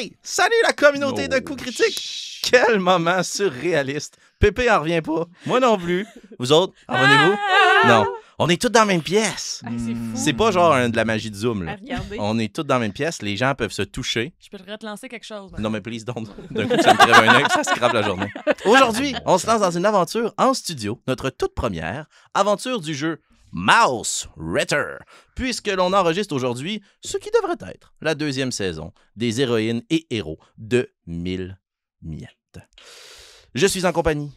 Hey! Salut la communauté de coups critiques! Quel moment surréaliste! Pépé en revient pas. Moi non plus. Vous autres, en revenez-vous? Non. On est tous dans la même pièce. Ah, c'est fou. C'est pas genre hein, de la magie de Zoom. Là. On est tous dans la même pièce. Les gens peuvent se toucher. Je peux te lancer quelque chose. Non, mais please don't. D'un coup, ça me crève un œil, ça scrape la journée. Aujourd'hui, on se lance dans une aventure en studio, notre toute première aventure du jeu Mouse Ritter, puisque l'on enregistre aujourd'hui ce qui devrait être la deuxième saison des héroïnes et héros de 1000 miettes. Je suis en compagnie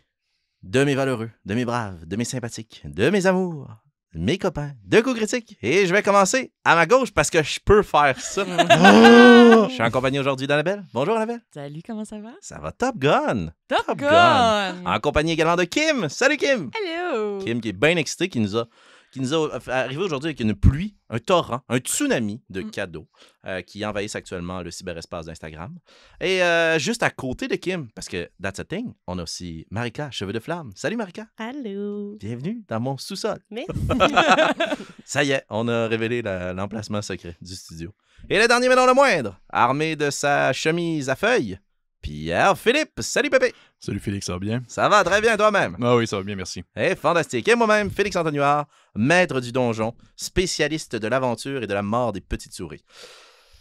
de mes valeureux, de mes braves, de mes sympathiques, de mes amours, mes copains, de coups critiques. Et je vais commencer à ma gauche parce que je peux faire ça. Je suis en compagnie aujourd'hui d'Annabelle. Bonjour Annabelle. Salut, comment ça va? Ça va top gun. Top, Top Gun! En compagnie également de Kim. Salut Kim. Hello! Kim qui est bien excité, qui nous a qui nous a fait arrivé aujourd'hui avec une pluie, un torrent, un tsunami de Mm. cadeaux euh, qui envahissent actuellement le cyberespace d'Instagram. Et euh, juste à côté de Kim, parce que that's a thing, on a aussi Marika, cheveux de flamme. Salut Marika. Allô? Bienvenue dans mon sous-sol. Mais Ça y est, on a révélé la- l'emplacement secret du studio. Et le dernier mais non le moindre, armé de sa chemise à feuilles, Pierre Philippe. Salut Pépé. Salut Félix, ça va bien? Ça va très bien toi-même? Ah oui, ça va bien, merci. Eh, fantastique. Et moi-même, Félix Antonioir, maître du donjon, spécialiste de l'aventure et de la mort des petites souris.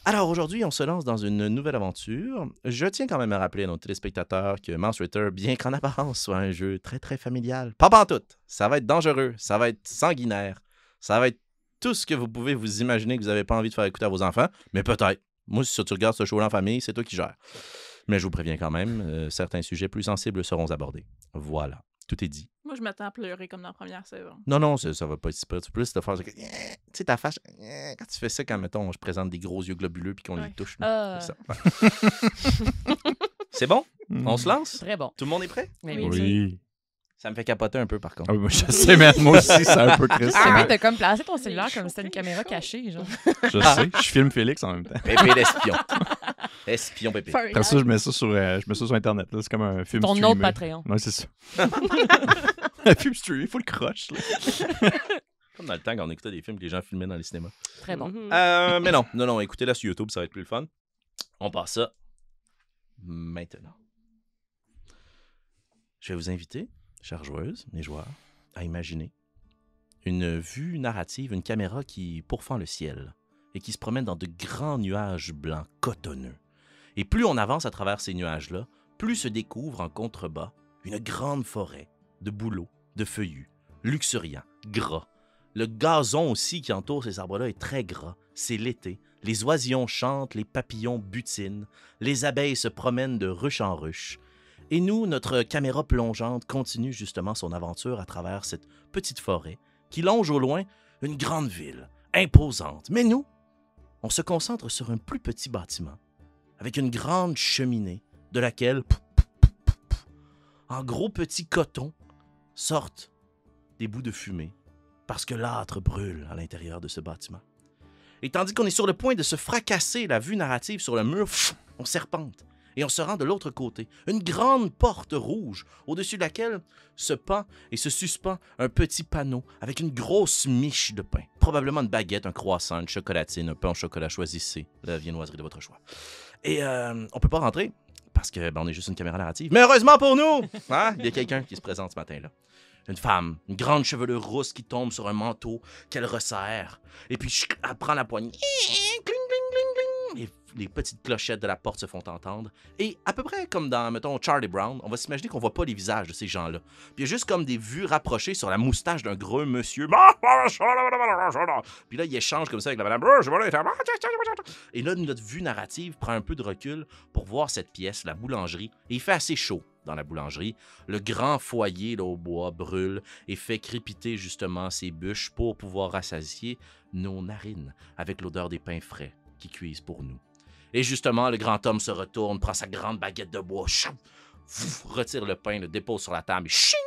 Alors aujourd'hui, on se lance dans une nouvelle aventure. Je tiens quand même à rappeler à nos téléspectateurs que Mouse Ritter, bien qu'en apparence soit un jeu très très familial, pas tout. Ça va être dangereux, ça va être sanguinaire, ça va être tout ce que vous pouvez vous imaginer que vous n'avez pas envie de faire écouter à vos enfants, mais peut-être. Moi, si tu regardes ce show en famille, c'est toi qui gères. Mais je vous préviens quand même, euh, certains sujets plus sensibles seront abordés. Voilà, tout est dit. Moi, je m'attends à pleurer comme dans la première saison. Non, non, ça, ça va pas être si pire. C'est plus de faire. Tu sais, ta face. Quand tu fais ça, quand, mettons, je présente des gros yeux globuleux puis qu'on les touche. Ah, C'est bon? On se lance? très bon. Tout le monde est prêt? Oui, Oui. Oui. Ça me fait capoter un peu, par contre. Ah oui, moi, je sais, mais moi aussi, c'est un peu triste. Ah, mais t'as comme placé ton cellulaire comme si c'était une caméra cachée, genre. Je sais, je filme Félix en même temps. Pépé l'espion. Espion, Pépé. Après ça, je mets ça sur, euh, je mets ça sur Internet. là. C'est comme un film Ton streamé. autre Patreon. Ouais, c'est ça. un film streamé, faut le croche. là. Comme dans le temps quand on écoutait des films que les gens filmaient dans les cinémas. Très bon. Mhm. Euh, mais non, non, non, écoutez-la sur YouTube, ça va être plus le fun. On passe ça maintenant. Je vais vous inviter, chères joueuses et joueurs, à imaginer une vue narrative, une caméra qui pourfend le ciel et qui se promène dans de grands nuages blancs cotonneux. Et plus on avance à travers ces nuages-là, plus se découvre en contrebas une grande forêt de bouleaux, de feuillus, luxuriants, gras. Le gazon aussi qui entoure ces arbres-là est très gras. C'est l'été. Les oisillons chantent, les papillons butinent, les abeilles se promènent de ruche en ruche. Et nous, notre caméra plongeante continue justement son aventure à travers cette petite forêt qui longe au loin une grande ville, imposante. Mais nous, on se concentre sur un plus petit bâtiment, avec une grande cheminée de laquelle, en gros petit coton, sortent des bouts de fumée parce que l'âtre brûle à l'intérieur de ce bâtiment. Et tandis qu'on est sur le point de se fracasser la vue narrative sur le mur, on serpente et on se rend de l'autre côté. Une grande porte rouge au-dessus de laquelle se pend et se suspend un petit panneau avec une grosse miche de pain. Probablement une baguette, un croissant, une chocolatine, un pain au chocolat. Choisissez la viennoiserie de votre choix. Et euh, on peut pas rentrer parce que ben, on est juste une caméra narrative. Mais heureusement pour nous, hein, il y a quelqu'un qui se présente ce matin-là. Une femme, une grande chevelure rousse qui tombe sur un manteau qu'elle resserre. Et puis, elle prend la poignée. Cling. Les, petites clochettes de la porte se font entendre. Et à peu près comme dans, mettons, Charlie Brown, on va s'imaginer qu'on voit pas les visages de ces gens-là. Puis juste comme des vues rapprochées sur la moustache d'un gros monsieur. Puis là, il échange comme ça avec la madame. Et là, notre vue narrative prend un peu de recul pour voir cette pièce, la boulangerie. Et il fait assez chaud dans la boulangerie. Le grand foyer là, au bois brûle et fait crépiter justement ses bûches pour pouvoir rassasier nos narines avec l'odeur des pains frais qui cuisent pour nous. Et justement, le grand homme se retourne, prend sa grande baguette de bois, chou, retire le pain, le dépose sur la table et ching,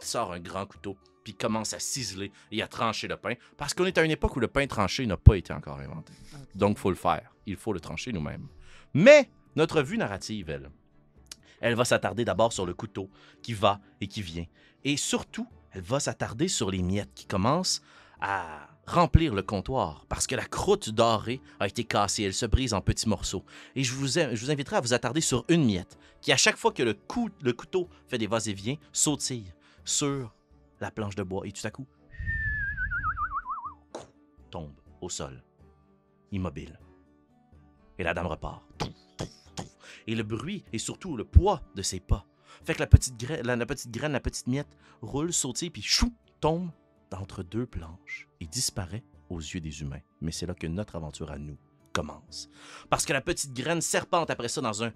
sort un grand couteau, puis commence à ciseler et à trancher le pain, parce qu'on est à une époque où le pain tranché n'a pas été encore inventé. Donc, faut le faire. Il faut le trancher nous-mêmes. Mais notre vue narrative, elle, elle va s'attarder d'abord sur le couteau qui va et qui vient. Et surtout, elle va s'attarder sur les miettes qui commencent à remplir le comptoir parce que la croûte dorée a été cassée. Elle se brise en petits morceaux. Et je vous, inviterai à vous attarder sur une miette qui, à chaque fois que le, couteau fait des va-et-vient, sautille sur la planche de bois et tout à coup tombe au sol, immobile. Et la dame repart. Et le bruit et surtout le poids de ses pas fait que la petite, la, la petite graine, la petite miette roule, sautille, puis chou, tombe d'entre deux planches et disparaît aux yeux des humains. Mais c'est là que notre aventure à nous commence. Parce que la petite graine serpente après ça dans un,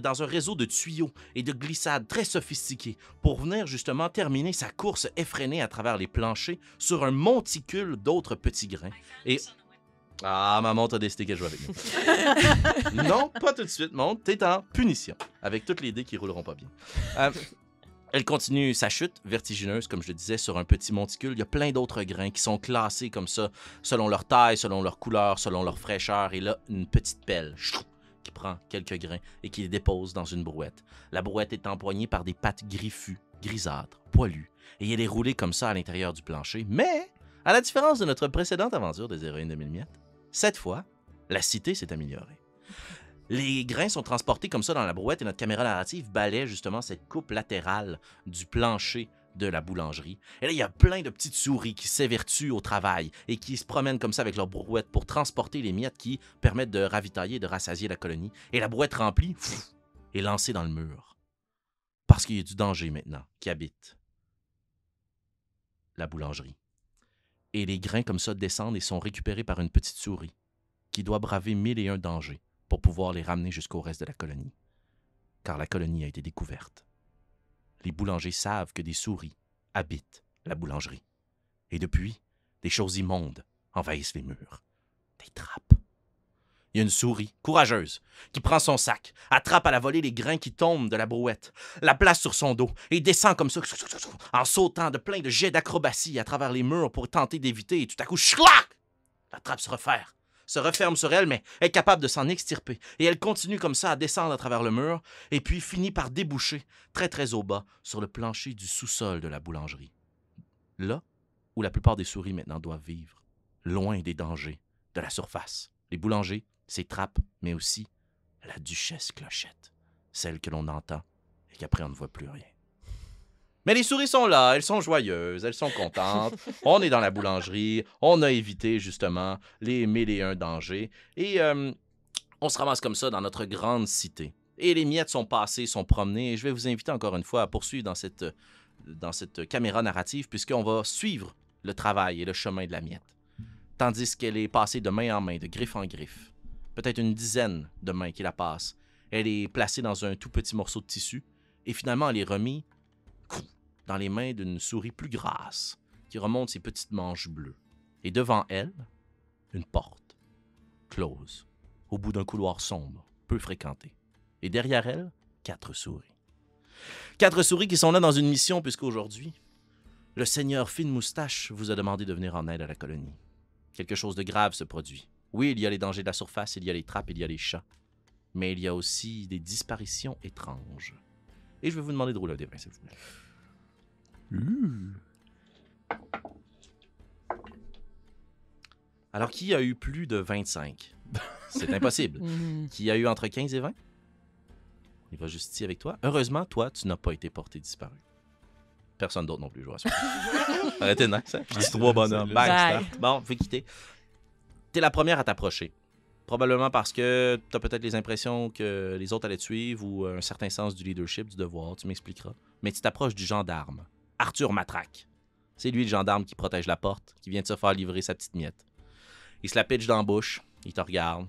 dans un réseau de tuyaux et de glissades très sophistiqués pour venir justement terminer sa course effrénée à travers les planchers sur un monticule d'autres petits grains. Et... Ah, maman, t'as décidé qu'elle joue avec nous. non, pas tout de suite, monte. T'es en punition, avec toutes les dés qui rouleront pas bien. Euh, elle continue sa chute vertigineuse, comme je le disais, sur un petit monticule. Il y a plein d'autres grains qui sont classés comme ça, selon leur taille, selon leur couleur, selon leur fraîcheur. Et là, une petite pelle qui prend quelques grains et qui les dépose dans une brouette. La brouette est empoignée par des pattes griffues, grisâtres, poilues. Et elle est roulée comme ça à l'intérieur du plancher. Mais, à la différence de notre précédente aventure des héroïnes de mille miettes, cette fois, la cité s'est améliorée. Les grains sont transportés comme ça dans la brouette et notre caméra narrative balaie justement cette coupe latérale du plancher de la boulangerie. Et là, il y a plein de petites souris qui s'évertuent au travail et qui se promènent comme ça avec leur brouette pour transporter les miettes qui permettent de ravitailler et de rassasier la colonie. Et la brouette remplie est lancée dans le mur. Parce qu'il y a du danger maintenant qui habite la boulangerie. Et les grains comme ça descendent et sont récupérés par une petite souris qui doit braver mille et un dangers pour pouvoir les ramener jusqu'au reste de la colonie. Car la colonie a été découverte. Les boulangers savent que des souris habitent la boulangerie. Et depuis, des choses immondes envahissent les murs. Des trappes. Il y a une souris, courageuse, qui prend son sac, attrape à la volée les grains qui tombent de la brouette, la place sur son dos et descend comme ça, en sautant de plein de jets d'acrobatie à travers les murs pour tenter d'éviter, et tout à coup! La trappe se referme se referme sur elle, mais est capable de s'en extirper. Et elle continue comme ça à descendre à travers le mur, et puis finit par déboucher, très très au bas, sur le plancher du sous-sol de la boulangerie. Là où la plupart des souris maintenant doivent vivre, loin des dangers de la surface. Les boulangers, ses trappes, mais aussi la duchesse Clochette, celle que l'on entend et qu'après on ne voit plus rien. Mais les souris sont là, elles sont joyeuses, elles sont contentes. on est dans la boulangerie, on a évité justement les mille et un dangers et euh, on se ramasse comme ça dans notre grande cité. Et les miettes sont passées, sont promenées et je vais vous inviter encore une fois à poursuivre dans cette, dans cette caméra narrative puisqu'on va suivre le travail et le chemin de la miette. Tandis qu'elle est passée de main en main, de griffe en griffe. Peut-être une dizaine de mains qui la passent. Elle est placée dans un tout petit morceau de tissu et finalement elle est remise dans les mains d'une souris plus grasse qui remonte ses petites manches bleues. Et devant elle, une porte, close, au bout d'un couloir sombre, peu fréquenté. Et derrière elle, quatre souris. Quatre souris qui sont là dans une mission puisqu'aujourd'hui, le seigneur Fine Moustache vous a demandé de venir en aide à la colonie. Quelque chose de grave se produit. Oui, il y a les dangers de la surface, il y a les trappes, il y a les chats. Mais il y a aussi des disparitions étranges. Et je vais vous demander de rouler un débat, s'il vous plaît. Alors, qui a eu plus de 25? C'est impossible. Mhm. Qui a eu entre 15 et 20? Il va juste ici avec toi. Heureusement, toi, tu n'as pas été porté disparu. Personne d'autre non plus, je vous rassure. Arrêtez, hein? Petit trois bonhommes. Bang, Bye. Bon, faut quitter. T'es la première à t'approcher. Probablement parce que t'as peut-être les impressions que les autres allaient te suivre ou un certain sens du leadership, du devoir, tu m'expliqueras. Mais tu t'approches du gendarme, Arthur Matraque. C'est lui le gendarme qui protège la porte, qui vient de se faire livrer sa petite miette. Il se la pitch dans la bouche, il te regarde.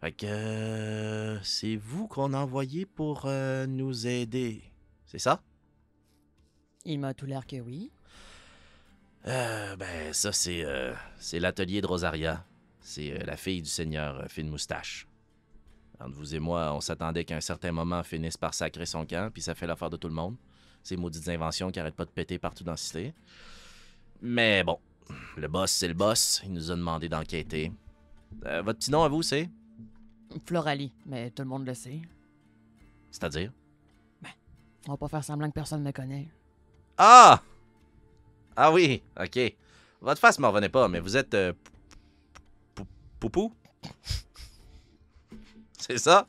Fait que euh, c'est vous qu'on a envoyé pour euh, nous aider. C'est ça? Il m'a tout l'air que oui. Euh, ben, ça, c'est c'est l'atelier de Rosaria. C'est la fille du seigneur Fine Moustache. Entre vous et moi, on s'attendait qu'à un certain moment finisse par sacrer son camp, puis ça fait l'affaire de tout le monde. Ces maudites inventions qui arrêtent pas de péter partout dans la cité. Mais bon, le boss, c'est le boss. Il nous a demandé d'enquêter. Euh, votre petit nom à vous, c'est? Floralie, mais tout le monde le sait. C'est-à-dire? On va pas faire semblant que personne me connaît. Ah! Ah oui, ok. Votre face me revenait pas, mais vous êtes. euh, pou- pou- Poupou? C'est ça?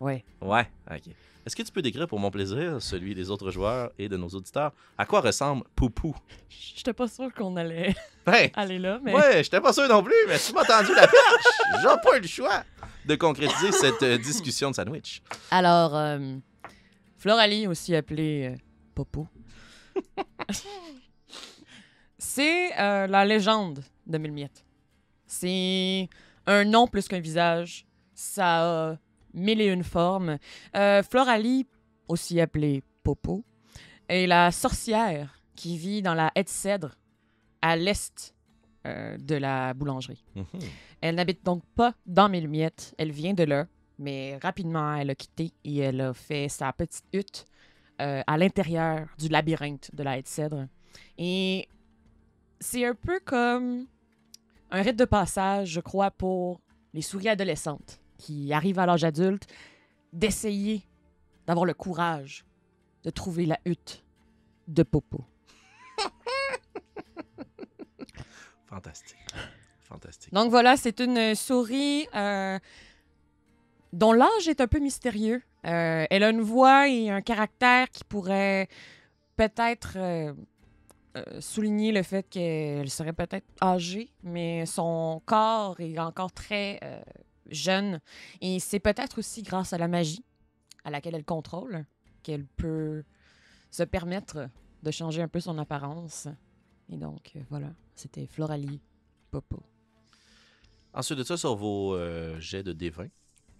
Ouais. Ouais, ok. Est-ce que tu peux décrire pour mon plaisir, celui des autres joueurs et de nos auditeurs, à quoi ressemble Poupou? J'étais pas sûre qu'on allait Ben, aller là, mais. ouais, j'étais pas sûr non plus, mais tu m'as tendu la perche. J'ai pas eu le choix de concrétiser cette euh, discussion de sandwich. Alors, euh, Floralie, aussi appelée euh, Popo, c'est euh, la légende de Mille Miettes. C'est un nom plus qu'un visage. Ça a mille et une formes. Euh, Floralie, aussi appelée Popo, est la sorcière qui vit dans la haie de cèdre à l'est euh, de la boulangerie. Mhm. Elle n'habite donc pas dans Mille Miettes. Elle vient de là, mais rapidement, elle a quitté et elle a fait sa petite hutte euh, à l'intérieur du labyrinthe de la haie de cèdre. Et c'est un peu comme un rite de passage, je crois, pour les souris adolescentes qui arrivent à l'âge adulte, d'essayer d'avoir le courage de trouver la hutte de Popo. Fantastique. Fantastique. Donc voilà, c'est une souris euh, dont l'âge est un peu mystérieux. Euh, elle a une voix et un caractère qui pourrait peut-être euh, souligner le fait qu'elle serait peut-être âgée, mais son corps est encore très euh, jeune. Et c'est peut-être aussi grâce à la magie à laquelle elle contrôle qu'elle peut se permettre de changer un peu son apparence. Et donc, euh, voilà, c'était Floralie Popo. Ensuite de ça, sur vos euh, jets de D20,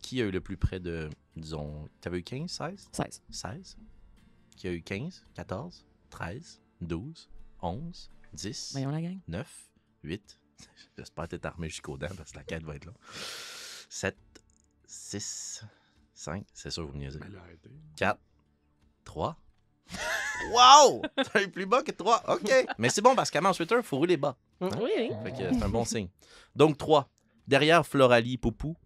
qui a eu le plus près de, disons, t'avais eu 15, 16? 16. 16? Qui a eu 15, 14, 13, 12, 11, 10, Voyons la gang. 9, 8. J'espère être armé jusqu'aux dents parce que la quête va être là. 7, 6, 5. C'est sûr, vous me niaisez. 4, 3. Wow! T'as eu plus bas que 3. OK. Mais c'est bon parce qu'à ensuite, il faut rouler bas. Oui, oui. Fait que c'est un bon signe. Donc, 3. Derrière Floralie et Poupou,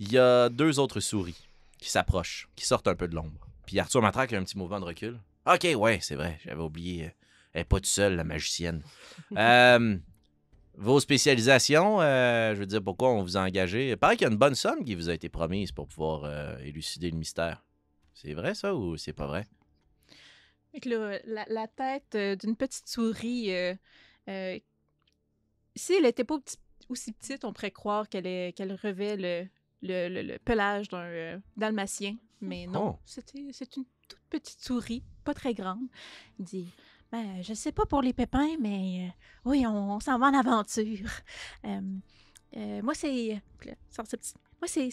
il y a deux autres souris qui s'approchent, qui sortent un peu de l'ombre. Puis Arthur Matraque a un petit mouvement de recul. OK, ouais, c'est vrai, j'avais oublié. Elle n'est pas toute seule, la magicienne. Euh, vos spécialisations, euh, je veux dire, pourquoi on vous a engagé? Il paraît qu'il y a une bonne somme qui vous a été promise pour pouvoir euh, élucider le mystère. C'est vrai, ça, ou c'est pas vrai? Là, la, la tête euh, d'une petite souris, si elle n'était pas aussi petite, on pourrait croire qu'elle revêt le, le, le- le pelage d'un dalmatien. Mais non, Oh. c'était c'est une toute petite souris, pas très grande. Il dit ben, Je sais pas pour les pépins, mais euh, oui, on, on s'en va en aventure. Euh, moi, c'est. Moi, c'est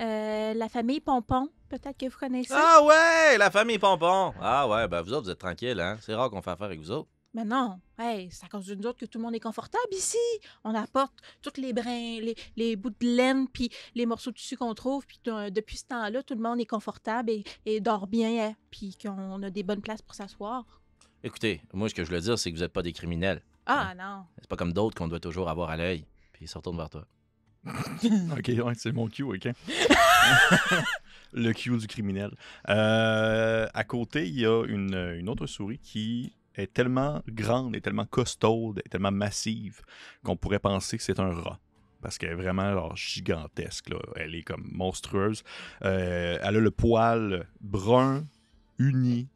euh, la famille Pompon. Peut-être que vous connaissez. Ah ouais, la famille Pompon! Ah ouais, ben vous autres, vous êtes tranquilles, hein? C'est rare qu'on fait affaire avec vous autres. Mais non, hey, c'est à cause d'une autre que tout le monde est confortable ici. On apporte tous les brins, les, les bouts de laine, puis les morceaux de tissu qu'on trouve, puis depuis ce temps-là, tout le monde est confortable et, et dort bien, hein, puis qu'on a des bonnes places pour s'asseoir. Écoutez, moi, ce que je veux dire, c'est que vous n'êtes pas des criminels. Ah non. C'est pas comme d'autres qu'on doit toujours avoir à l'œil. Puis ils se retournent vers toi. Ok, ouais, c'est mon cue, ok. le cue du criminel. Euh, à côté, il y a une, une autre souris qui est tellement grande et tellement costaude et tellement massive qu'on pourrait penser que c'est un rat. Parce qu'elle est vraiment genre, gigantesque. là. Elle est comme monstrueuse. Euh, elle a le poil brun, uni,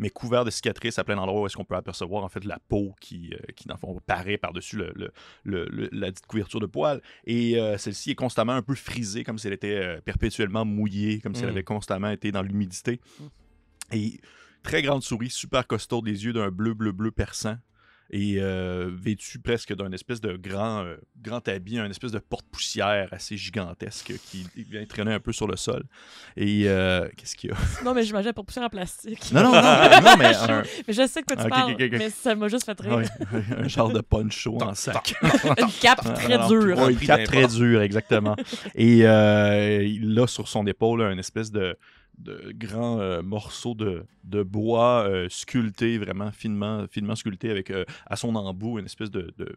mais couvert de cicatrices à plein d'endroits où est-ce qu'on peut apercevoir en fait la peau qui, euh, qui dans le fond, paraît par-dessus le, le- le- le- la dite couverture de poils. Et euh, celle-ci est constamment un peu frisée, comme si elle était euh, perpétuellement mouillée, comme si elle Mm. avait constamment été dans l'humidité. Mm. Et très grande souris, super costaud, des yeux d'un bleu, bleu, bleu perçant. Et euh, vêtue presque d'un espèce de grand, euh, grand habit, un espèce de porte-poussière assez gigantesque qui vient traîner un peu sur le sol. Et euh, qu'est-ce qu'il y a? Non, mais j'imagine pour pousser en plastique. Non, non, non, non, mais un, Mais je sais de quoi tu Ok, parles, mais ça m'a juste fait rire. ouais, un genre de poncho en sac. Une cape très Alors, dure. ouais, une cape très dure, exactement. Et euh, il a sur son épaule une espèce de, de grand euh, morceau de, de bois euh, sculpté, vraiment finement, finement sculpté, avec euh, à son embout une espèce de, de-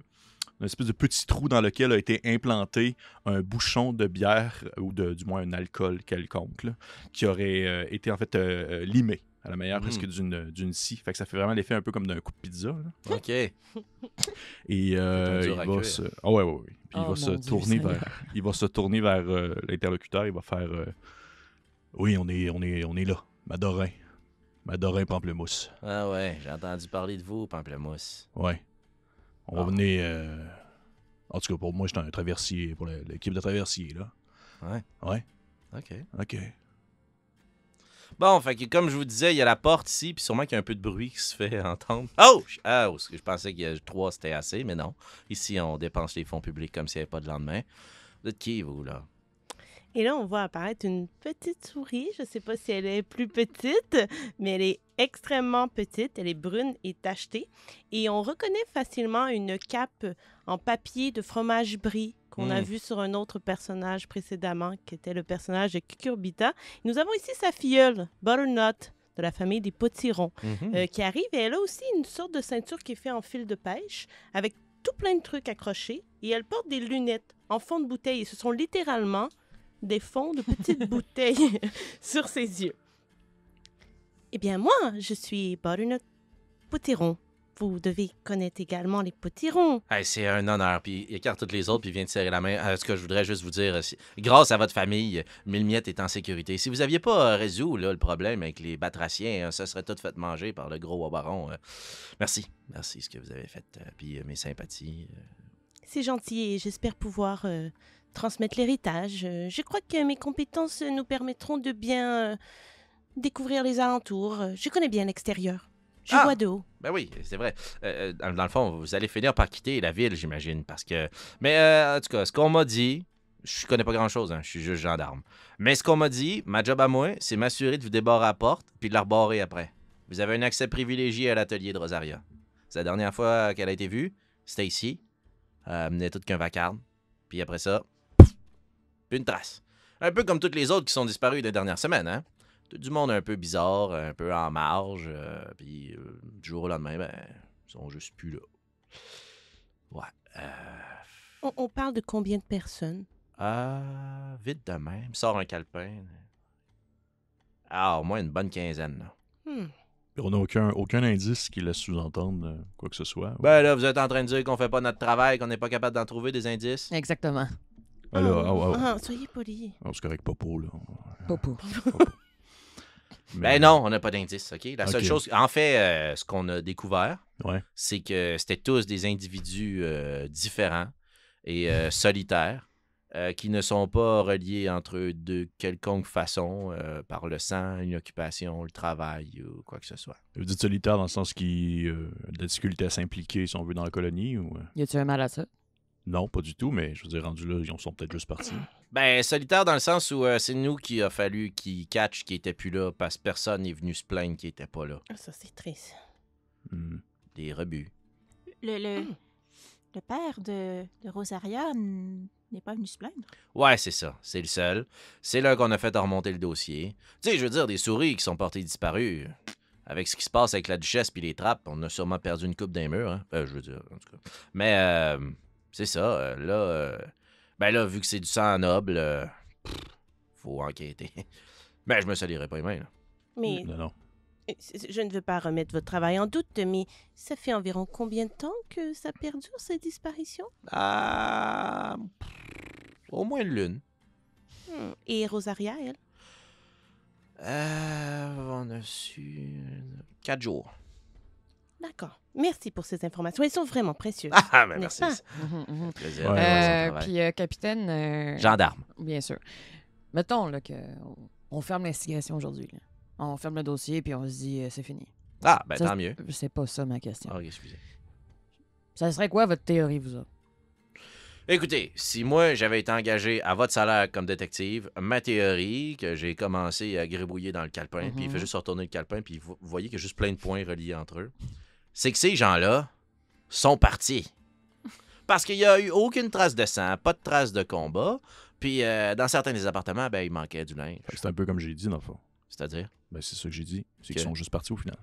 une espèce de petit trou dans lequel a été implanté un bouchon de bière, ou de, du moins un alcool quelconque, là, qui aurait euh, été en fait euh, limé À la meilleure Mm. presque d'une d'une scie. Fait que ça fait vraiment l'effet un peu comme d'un coup de pizza. là. OK. Et euh, il va se. Ah ouais, ouais, ouais. Puis il va se mon Dieu, tourner Seigneur. vers. Il va se tourner vers euh, l'interlocuteur. Il va faire. Oui, on est, on est, on est là. Madorin. Madorin Pamplemousse. Ah ouais, j'ai entendu parler de vous, Pamplemousse. Ouais. On Ah. va venir. euh, En tout cas, pour moi, j'étais un traversier pour l'équipe de traversiers, là. Ouais. Ouais. OK. OK. Bon, fait que comme je vous disais, il y a la porte ici, puis sûrement qu'il y a un peu de bruit qui se fait entendre. Oh! je- Ah, oh, je pensais qu'il y a trois, c'était assez, mais non. Ici, on dépense les fonds publics comme s'il n'y avait pas de lendemain. Vous êtes qui, vous, là? Et là, on voit apparaître une petite souris. Je ne sais pas si elle est plus petite, mais elle est extrêmement petite. Elle est brune et tachetée. Et on reconnaît facilement une cape en papier de fromage brie qu'on a Mm. vu sur un autre personnage précédemment, qui était le personnage de Cucurbita. Nous avons ici sa filleule, Butternut, de la famille des potirons, Mhm. euh, qui arrive. Et elle a aussi une sorte de ceinture qui est faite en fil de pêche, avec tout plein de trucs accrochés. Et elle porte des lunettes en fond de bouteille. Et ce sont littéralement des fonds de petites bouteilles sur ses yeux. Eh bien, moi, je suis Butternut Potiron. Vous devez connaître également les potirons. Hey, c'est un honneur. Puis il écarte toutes les autres, puis il vient de serrer la main. Euh, ce que je voudrais juste vous dire, si- grâce à votre famille, Mille-Miette est en sécurité. Si vous aviez pas euh, résolu là, le problème avec les batraciens, euh, ça serait tout fait manger par le gros baron. euh. Merci. Merci ce que vous avez fait. euh, puis euh, mes sympathies. euh. C'est gentil et j'espère pouvoir euh, transmettre l'héritage. Euh, je crois que mes compétences nous permettront de bien euh, découvrir les alentours. Euh, Je connais bien l'extérieur. Je Ah! vois de haut. Ben oui, c'est vrai. Euh, dans, dans le fond, vous allez finir par quitter la ville, j'imagine, parce que... Mais euh, en tout cas, ce qu'on m'a dit, je connais pas grand-chose, hein, je suis juste gendarme. Mais ce qu'on m'a dit, ma job à moi, c'est m'assurer de vous débarrer à la porte, puis de la rebarrer après. Vous avez un accès privilégié à l'atelier de Rosaria. C'est la dernière fois qu'elle a été vue, c'était ici. Euh, elle menait toute qu'un vacarme. Puis après ça, plus une trace. Un peu comme toutes les autres qui sont disparues des dernières semaines, hein? Tout du monde un peu bizarre, un peu en marge, euh, puis euh, du jour au lendemain, ben, ils sont juste plus là. Ouais. Euh, On, on parle de combien de personnes? ah, vite de même. Sort un calepin. Ah, au moins une bonne quinzaine, là. Hmm. On n'a aucun, aucun indice qui laisse sous-entendre quoi que ce soit. Ben là, vous êtes en train de dire qu'on fait pas notre travail, qu'on n'est pas capable d'en trouver des indices? Exactement. Ah, là, Oh, ah, ouais. ah, soyez polis. Ah, c'est correct, Popo, là. Popo. Mais- Ben non, on n'a pas d'indices, OK? La seule chose... En fait, euh, ce qu'on a découvert, Ouais. c'est que c'était tous des individus euh, différents et euh, solitaires euh, qui ne sont pas reliés entre eux de quelconque façon euh, par le sang, une occupation, le travail ou quoi que ce soit. Vous dites solitaire dans le sens qu'il euh, a de la difficulté à s'impliquer, si on veut, dans la colonie ou... Y a-tu un mal à ça? Non, pas du tout, mais je veux dire, rendu là, ils en sont peut-être juste partis. Ben, solitaire dans le sens où euh, c'est nous qui a fallu qu'ils catch qui était plus là parce que personne n'est venu se plaindre qui était pas là. Ah, Ça, c'est triste. Hmm. Des rebuts. Le, le, le père de, de Rosaria n'est pas venu se plaindre? Ouais, c'est ça. C'est le seul. C'est là qu'on a fait remonter le dossier. Tu sais, je veux dire, des souris qui sont portées disparues. Avec ce qui se passe avec la duchesse puis les trappes, on a sûrement perdu une coupe d'un mur. Hein? Euh, je veux dire, en tout cas. Mais euh, c'est ça. euh, là, euh, ben là, vu que c'est du sang noble, euh, pff, faut enquêter. Ben, je me salirai pas les mains. Là. Mais Non, non. je ne veux pas remettre votre travail en doute, mais ça fait environ combien de temps que ça perdure, ces disparitions? Ah, au moins une lune. Hmm. Et Rosaria, elle? Euh, on a su quatre jours. D'accord. Merci pour ces informations. Elles sont vraiment précieuses. Ah, ben merci. pas? Mhm, mhm. Plaisir. Ouais, ouais, Euh, puis, euh, capitaine, euh, Gendarme. bien sûr. Mettons là, que on, ferme l'investigation aujourd'hui. là. On ferme le dossier puis on se dit euh, c'est fini. Ah, ben Ça, tant mieux. C'est pas ça ma question. Ah, ok, excusez. Ça serait quoi votre théorie, vous autres? Écoutez, si moi j'avais été engagé à votre salaire comme détective, ma théorie, que j'ai commencé à gribouiller dans le calepin, puis il fait juste retourner le calepin, puis vous vous voyez qu'il y a juste plein de points reliés entre eux, c'est que ces gens-là sont partis. Parce qu'il n'y a eu aucune trace de sang, pas de trace de combat, puis euh, dans certains des appartements, ben, il manquait du linge. C'est un peu comme j'ai dit, dans le fond. C'est-à-dire? Ben, c'est ça que j'ai dit. C'est qu'ils sont juste partis au final.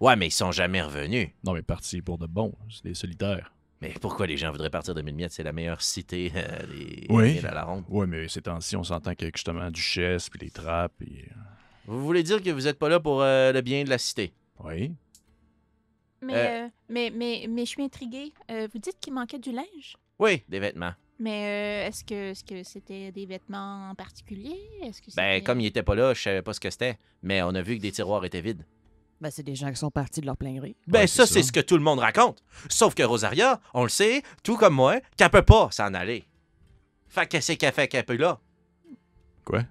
Ouais, mais ils sont jamais revenus. Non, mais partis pour de bon. C'est des solitaires. Mais pourquoi les gens voudraient partir de Mille-Miettes? C'est la meilleure cité euh, des Oui. à la ronde. Ouais, mais ces temps-ci, on s'entend qu'avec justement Duchesse, puis les trappes, puis... euh, Vous voulez dire que vous êtes pas là pour euh, le bien de la cité? Oui. Mais, Euh. euh, mais, mais, mais je suis intriguée. Euh, vous dites qu'il manquait du linge? Oui, des vêtements. Mais euh, est-ce que est-ce que c'était des vêtements en particulier? Est-ce que Ben, c'était- comme il était pas là, je savais pas ce que c'était. Mais on a vu que des tiroirs étaient vides. Ben, c'est des gens qui sont partis de leur plein gré. Ben, Ouais, ça, c'est c'est ça. ce que tout le monde raconte. Sauf que Rosaria, on le sait, tout comme moi, qu'elle peut pas s'en aller. Fait qu'est-ce qu'elle fait qu'elle plus là? Quoi?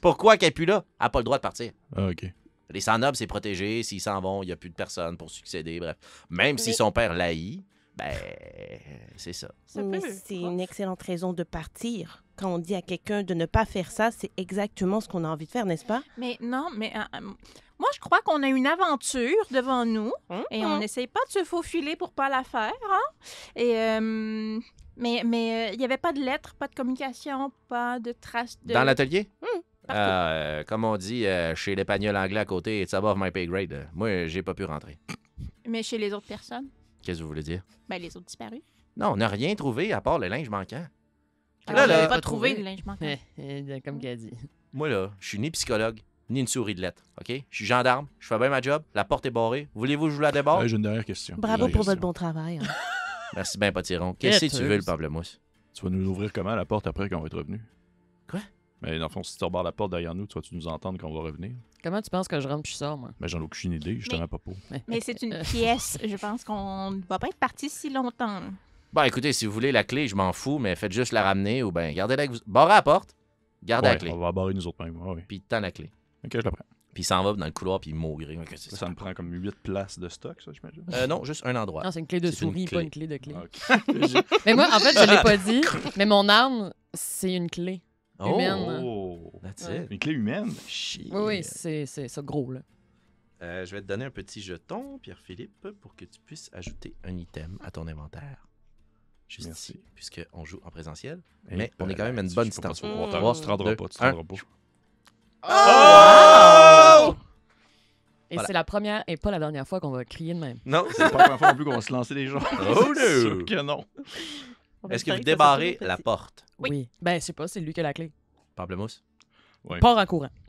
Pourquoi qu'elle est plus là? Elle a pas le droit de partir. Ah, ok. Les sans nobles, c'est protégé. S'ils s'en vont, il n'y a plus de personne pour succéder. Bref. Même si son père l'haït, ben, c'est ça. Mais c'est une excellente raison de partir. Quand on dit à quelqu'un de ne pas faire ça, c'est exactement ce qu'on a envie de faire, n'est-ce pas? Mais non, mais euh, euh, moi, je crois qu'on a une aventure devant nous Hum, et on hum. n'essaye pas de se faufiler pour pas la faire. Hein? Et, euh, mais mais euh, il n'y avait pas de lettres, pas de communication, pas de traces de. Dans l'atelier? partout. Euh, comme on dit euh, chez l'épagneul anglais à côté, it's above my pay grade. Moi, j'ai pas pu rentrer. Mais chez les autres personnes, Qu'est-ce que vous voulez dire? ben les autres disparus. Non, on n'a rien trouvé à part le linge manquant. Ah, Là, là, pas pas trouvé trouvé. de linge manquant? Comme qu'elle dit. Moi, là, je suis ni psychologue, ni une souris de lettres, OK? Je suis gendarme, je fais bien ma job, la porte est barrée. Voulez-vous que je vous la débarre? Euh, J'ai une dernière question. Bravo Dernière pour votre bon travail. hein. Merci bien, Potiron. Qu'est-ce que tu veux, le pamplemousse? Tu vas nous ouvrir comment la porte après qu'on va être revenu? Quoi? Mais dans le fond, si tu rebarres la porte derrière nous, tu vas-tu nous entendre quand on va revenir? Comment tu penses que je rentre puis je sors, moi? Mais j'en ai aucune idée, justement pas pour. Mais c'est une pièce. Je pense qu'on ne va pas être parti si longtemps. Bon, écoutez, si vous voulez la clé, je m'en fous, mais faites juste la ramener ou bien gardez-la avec vous. Barrez la porte, gardez la clé, on va barrer nous autres mêmes. Ouais, ouais. puis tend la clé. Ok, je la prends. Puis il s'en va dans le couloir, puis il mourrait. Ça, ça. ça me prend comme 8 places de stock, ça, j'imagine. Euh, non, juste un endroit. Non, c'est une clé de souris, clé. pas une clé de clé. Ah, ok. Mais moi, en fait, je l'ai pas dit, mais mon arme, c'est une clé. Oh, humaine. Oh! that's Ouais. it. Une clé humaine? Chier. Oui, oui, c'est c'est ça gros, là. Euh, je vais te donner un petit jeton, Pierre-Philippe, pour que tu puisses ajouter un item à ton inventaire. Juste Merci. ici, puisqu'on joue en présentiel. Mais on est quand même à une bonne distance. Tu te rendras Deux, pas, tu te rendras pas. Oh! Et Voilà. c'est la première et pas la dernière fois qu'on va crier de même. Non, C'est pas la première fois non plus qu'on va se lancer les gens. Oh no! sûr que non. Est-ce que vous débarrez la porte? Oui. Ben, je sais pas, c'est lui qui a la clé. Pamplemousse? Ouais. Part en courant.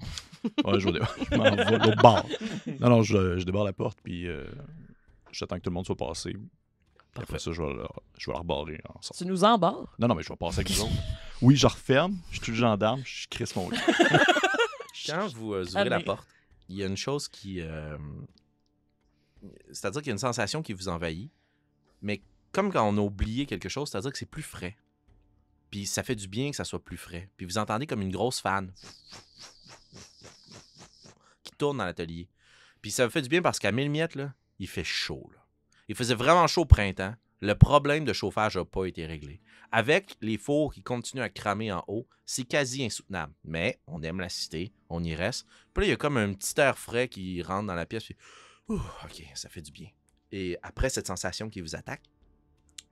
Ouais, je, je m'en vais bar. Non, non, je, je débarre la porte, puis euh, j'attends que tout le monde soit passé. Puis après Parfait. ça, je vais, la, je vais la rebarrer ensemble. Tu nous embarres? Non, non, mais je vais passer avec les autres. Oui, je referme, je suis tout le gendarme, je crisse mon cul. Quand vous euh, ouvrez la mais- porte, il y a une chose qui. euh, C'est-à-dire qu'il y a une sensation qui vous envahit, mais comme quand on a oublié quelque chose, c'est-à-dire que c'est plus frais. Puis ça fait du bien que ça soit plus frais. Puis vous entendez comme une grosse fan qui tourne dans l'atelier. Puis ça fait du bien parce qu'à 1000 miettes, là, il fait chaud. Il faisait vraiment chaud au printemps. Le problème de chauffage n'a pas été réglé. Avec les fours qui continuent à cramer en haut, c'est quasi insoutenable. Mais on aime la cité, on y reste. Puis là, il y a comme un petit air frais qui rentre dans la pièce. Puis, OK, ça fait du bien. Et après cette sensation qui vous attaque,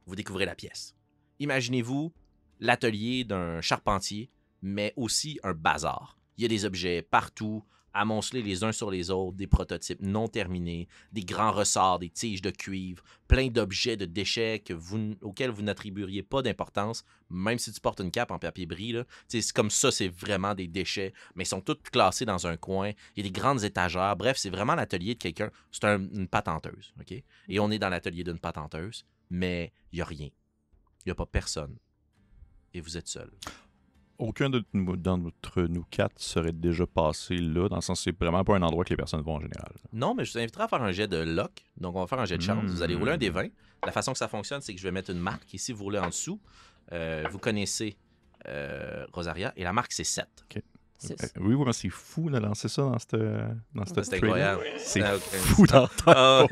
vous découvrez la pièce. Imaginez-vous l'atelier d'un charpentier, mais aussi un bazar. Il y a des objets partout, amoncelés les uns sur les autres, des prototypes non terminés, des grands ressorts, des tiges de cuivre, plein d'objets de déchets auxquels vous n'attribueriez pas d'importance, même si tu portes une cape en papier bris. là. C'est comme ça, c'est vraiment des déchets, mais ils sont tous classés dans un coin. Il y a des grandes étagères. Bref, c'est vraiment l'atelier de quelqu'un. C'est un- une patenteuse, OK? Et on est dans l'atelier d'une patenteuse, mais il n'y a rien. Il n'y a pas personne. Et vous êtes seul. Aucun d'entre nous quatre serait déjà passé là, dans le sens c'est vraiment pas un endroit que les personnes vont en général. Non, mais je vous inviterai à faire un jet de lock. Donc, on va faire un jet de chance. Vous allez rouler un des Mm. 20. La façon que ça fonctionne, c'est que je vais mettre une marque. Ici, vous roulez en dessous. Euh, vous connaissez euh, Rosaria. Et la marque, c'est 7. Six. Euh, Oui, oui, mais c'est fou de lancer ça dans cette, dans cette C'est incroyable. C'est Ah, fou dans Ah.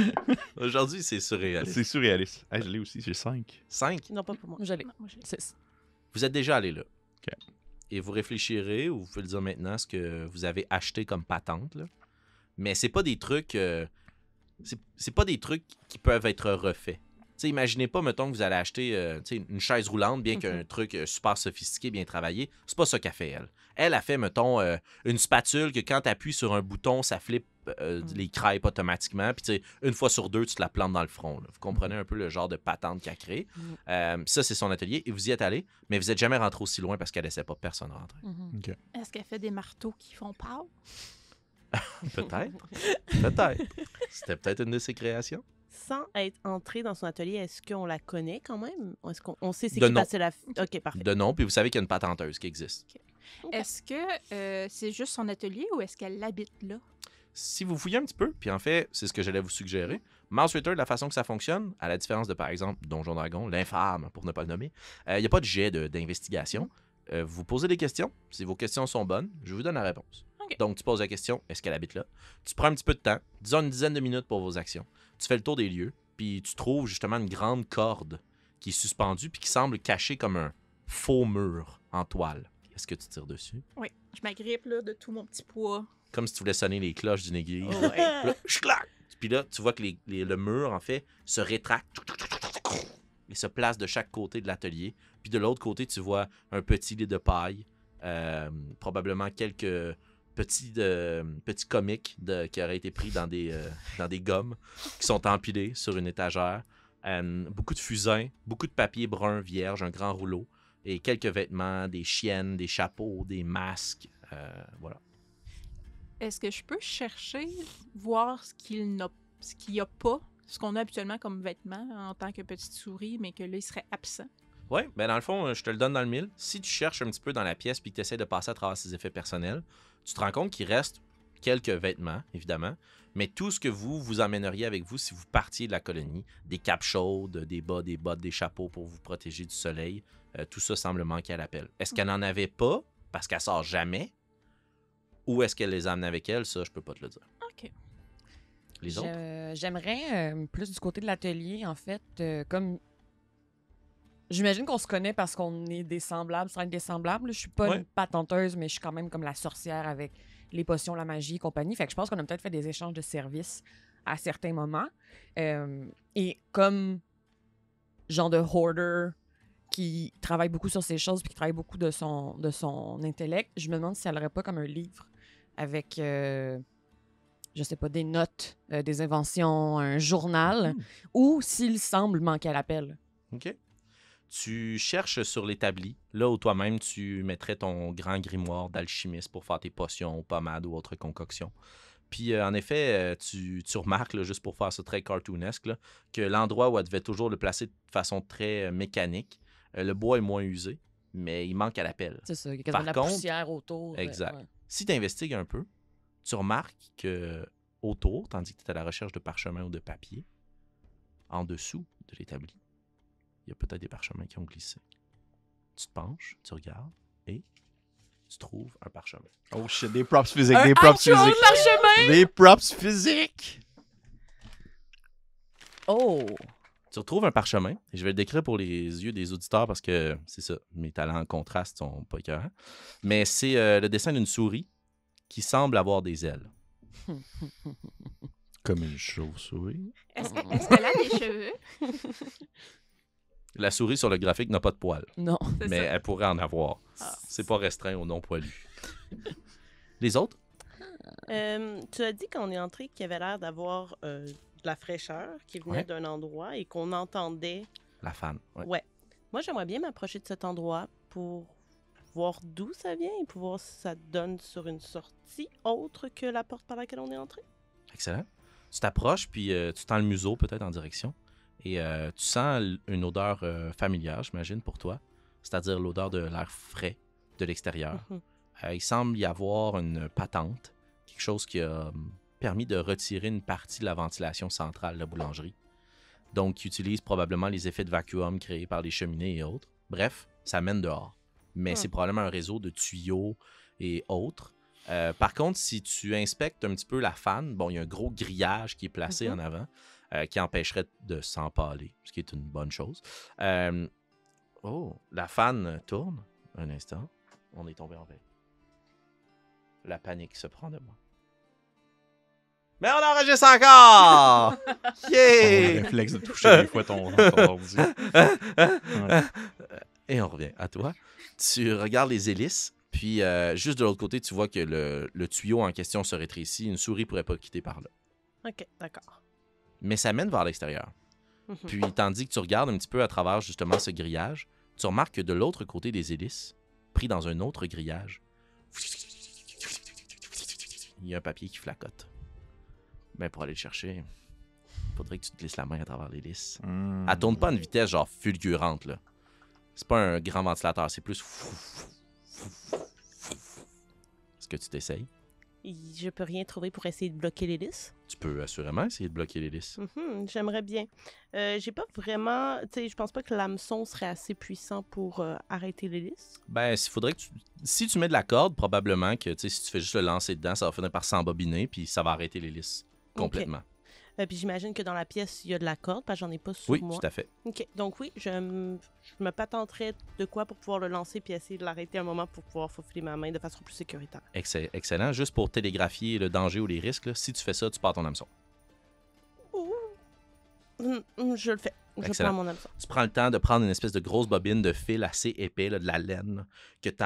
Aujourd'hui, c'est surréaliste. C'est surréaliste. Hey, je l'ai aussi, j'ai 5. 5. Non, pas pour moi. J'allais. Moi, j'ai- Six. Vous êtes déjà allé là. OK. Et vous réfléchirez, ou vous pouvez le dire maintenant, ce que vous avez acheté comme patente. Là. Mais c'est pas des trucs. euh, c'est c'est pas des trucs qui peuvent être refaits. Sais, imaginez pas, mettons, que vous allez acheter euh, une chaise roulante, bien qu'un truc euh, super sophistiqué, bien travaillé. C'est pas ça qu'a fait, elle. Elle a fait, mettons, euh, une spatule que quand tu appuies sur un bouton, ça flippe euh, Mm. les crêpes automatiquement. Puis, une fois sur deux, tu te la plantes dans le front. là. Vous comprenez un peu le genre de patente qu'elle crée. Mm. Euh, ça, c'est son atelier. Et vous y êtes allé, mais vous n'êtes jamais rentré aussi loin parce qu'elle laissait pas personne rentrer. Mhm. Est-ce qu'elle fait des marteaux qui font peur? Peut-être. peut-être. C'était peut-être une de ses créations. Sans être entré dans son atelier, est-ce qu'on la connaît quand même? Est-ce qu'on on sait c'est qui passer la... OK, parfait. De nom, puis vous savez qu'il y a une patenteuse qui existe. Est-ce que euh, c'est juste son atelier ou est-ce qu'elle habite là? Si vous fouillez un petit peu, puis en fait, c'est ce que j'allais vous suggérer, Mouse Ritter, la façon que ça fonctionne, à la différence de, par exemple, Donjon Dragon, l'infâme, pour ne pas le nommer, euh, il n'y a pas de jet de- d'investigation. Euh, vous posez des questions. Si vos questions sont bonnes, je vous donne la réponse. Donc, tu poses la question, est-ce qu'elle habite là? Tu prends un petit peu de temps, disons une dizaine de minutes pour vos actions. Tu fais le tour des lieux, puis tu trouves justement une grande corde qui est suspendue, puis qui semble cachée comme un faux mur en toile. Est-ce que tu tires dessus? Oui. Je m'agrippe là, de tout mon petit poids. Comme si tu voulais sonner les cloches d'une église. Ouais. Puis là, schlac! Puis là, tu vois que les- les- le mur, en fait, se rétracte et se place de chaque côté de l'atelier. Puis de l'autre côté, tu vois un petit lit de paille, euh, probablement quelques petits, de- qui auraient été pris dans des, euh, dans des gommes qui sont empilés sur une étagère. Euh, beaucoup de fusains, beaucoup de papier brun vierge, un grand rouleau, et quelques vêtements, des chiennes, des chapeaux, des masques. euh, voilà. Est-ce que je peux chercher, voir ce qu'il n'a n'y a pas, ce qu'on a habituellement comme vêtements en tant que petite souris, mais que là, il serait absent? Oui, ben dans le fond, euh, je te le donne dans le mille. Si tu cherches un petit peu dans la pièce puis que tu essaies de passer à travers ses effets personnels, tu te rends compte qu'il reste quelques vêtements, évidemment, mais tout ce que vous vous emmèneriez avec vous si vous partiez de la colonie, des capes chaudes, des bas, des bottes, des chapeaux pour vous protéger du soleil, euh, tout ça semble manquer à l'appel. Est-ce qu'elle n'en avait pas parce qu'elle sort jamais? Ou est-ce qu'elle les a amenés avec elle? Ça, je peux pas te le dire. OK. Les autres? J'aimerais euh, plus du côté de l'atelier, en fait, euh, comme. J'imagine qu'on se connaît parce qu'on est des semblables, être des semblables. Je suis pas Ouais. une patenteuse, mais je suis quand même comme la sorcière avec les potions, la magie et compagnie. Fait que je pense qu'on a peut-être fait des échanges de services à certains moments. Euh, et comme genre de hoarder qui travaille beaucoup sur ces choses puis qui travaille beaucoup de son, de son intellect, je me demande si elle n'aurait pas comme un livre avec, euh, je sais pas, des notes, euh, des inventions, un journal, Hmm. ou s'il semble manquer à l'appel. OK. Tu cherches sur l'établi, là où toi-même tu mettrais ton grand grimoire d'alchimiste pour faire tes potions, pommades ou autres concoctions. Puis euh, en effet, euh, tu, tu remarques, là, juste pour faire ça très cartoonesque, là, que l'endroit où elle devait toujours le placer de façon très euh, mécanique, le bois est moins usé, mais il manque à l'appel. C'est ça, il y a de la Par contre- poussière autour. Exact. ouais. Si tu investigues un peu, tu remarques que autour, tandis que tu es à la recherche de parchemins ou de papier, en dessous de l'établi, il y a peut-être des parchemins qui ont glissé. Tu te penches, tu regardes et tu trouves un parchemin. Oh shit, des props physiques, Un des props physiques. parchemin! Des props physiques! Oh! Tu retrouves un parchemin, et je vais le décrire pour les yeux des auditeurs parce que c'est ça, mes talents en contraste sont pas écœurants. Mais c'est euh, le dessin d'une souris qui semble avoir des ailes. Comme une chauve-souris. Est-ce qu'elle a des cheveux? La souris sur le graphique n'a pas de poils. Non. Mais ça. elle pourrait en avoir. Ah. C'est pas restreint aux non poilus. Les autres? Euh, tu as dit qu'on est entré qu'il y avait l'air d'avoir euh, de la fraîcheur qui venait Ouais. d'un endroit et qu'on entendait. La fan. ouais. Ouais. Moi, j'aimerais bien m'approcher de cet endroit pour voir d'où ça vient et pour voir si ça donne sur une sortie autre que la porte par laquelle on est entré. Excellent. Tu t'approches, puis euh, tu tends le museau peut-être en direction. Et euh, tu sens une odeur euh, familière, j'imagine, pour toi. C'est-à-dire l'odeur de l'air frais de l'extérieur. Mhm. Euh, il semble y avoir une patente, quelque chose qui a hum, permis de retirer une partie de la ventilation centrale de la boulangerie. Donc, qui utilise probablement les effets de vacuum créés par les cheminées et autres. Bref, ça mène dehors. Mais Hmm. c'est probablement un réseau de tuyaux et autres. Euh, par contre, si tu inspectes un petit peu la fan, bon, il y a un gros grillage qui est placé Mhm. en avant euh, qui empêcherait de s'empaler, ce qui est une bonne chose. Euh, oh, la fan tourne. Un instant. On est tombé en veille. La panique se prend de moi. Mais on enregistre encore! Yeah! réflexe de toucher des fois ton, ton ordi. Ouais. Et on revient à toi. Tu regardes les hélices Puis, euh, juste de l'autre côté, tu vois que le, le tuyau en question se rétrécit. Une souris pourrait pas quitter par là. OK, d'accord. Mais ça mène vers l'extérieur. Mhm. Puis, tandis que tu regardes un petit peu à travers justement ce grillage, tu remarques que de l'autre côté des hélices, pris dans un autre grillage, il y a un papier qui flacote. Ben, pour aller le chercher, faudrait que tu te glisses la main à travers l'hélice. Hmm. Elle tourne pas à une vitesse genre fulgurante, là. C'est pas un grand ventilateur, c'est plus. Est-ce que tu t'essayes? Je peux rien trouver pour essayer de bloquer l'hélice. Tu peux assurément essayer de bloquer l'hélice. Mhm, J'aimerais bien. Euh, J'ai pas vraiment. Tu sais, je pense pas que l'hameçon serait assez puissant pour euh, arrêter l'hélice. Ben, il faudrait que tu. Si tu mets de la corde, probablement que, tu sais, si tu fais juste le lancer dedans, ça va finir par s'embobiner, puis ça va arrêter l'hélice complètement. Euh, puis j'imagine que dans la pièce, il y a de la corde, parce que j'en ai pas sur Oui, moi. tout à fait. OK. Donc oui, je, m- je me patenterais de quoi pour pouvoir le lancer puis essayer de l'arrêter un moment pour pouvoir faufiler ma main de façon plus sécuritaire. Excell- excellent. Juste pour télégraphier le danger ou les risques, là, si tu fais ça, tu pars ton hameçon. Hum, hum, Je le fais. Je Excellent. prends mon hameçon. tu prends le temps de prendre une espèce de grosse bobine de fil assez épais, là, de la laine, que tu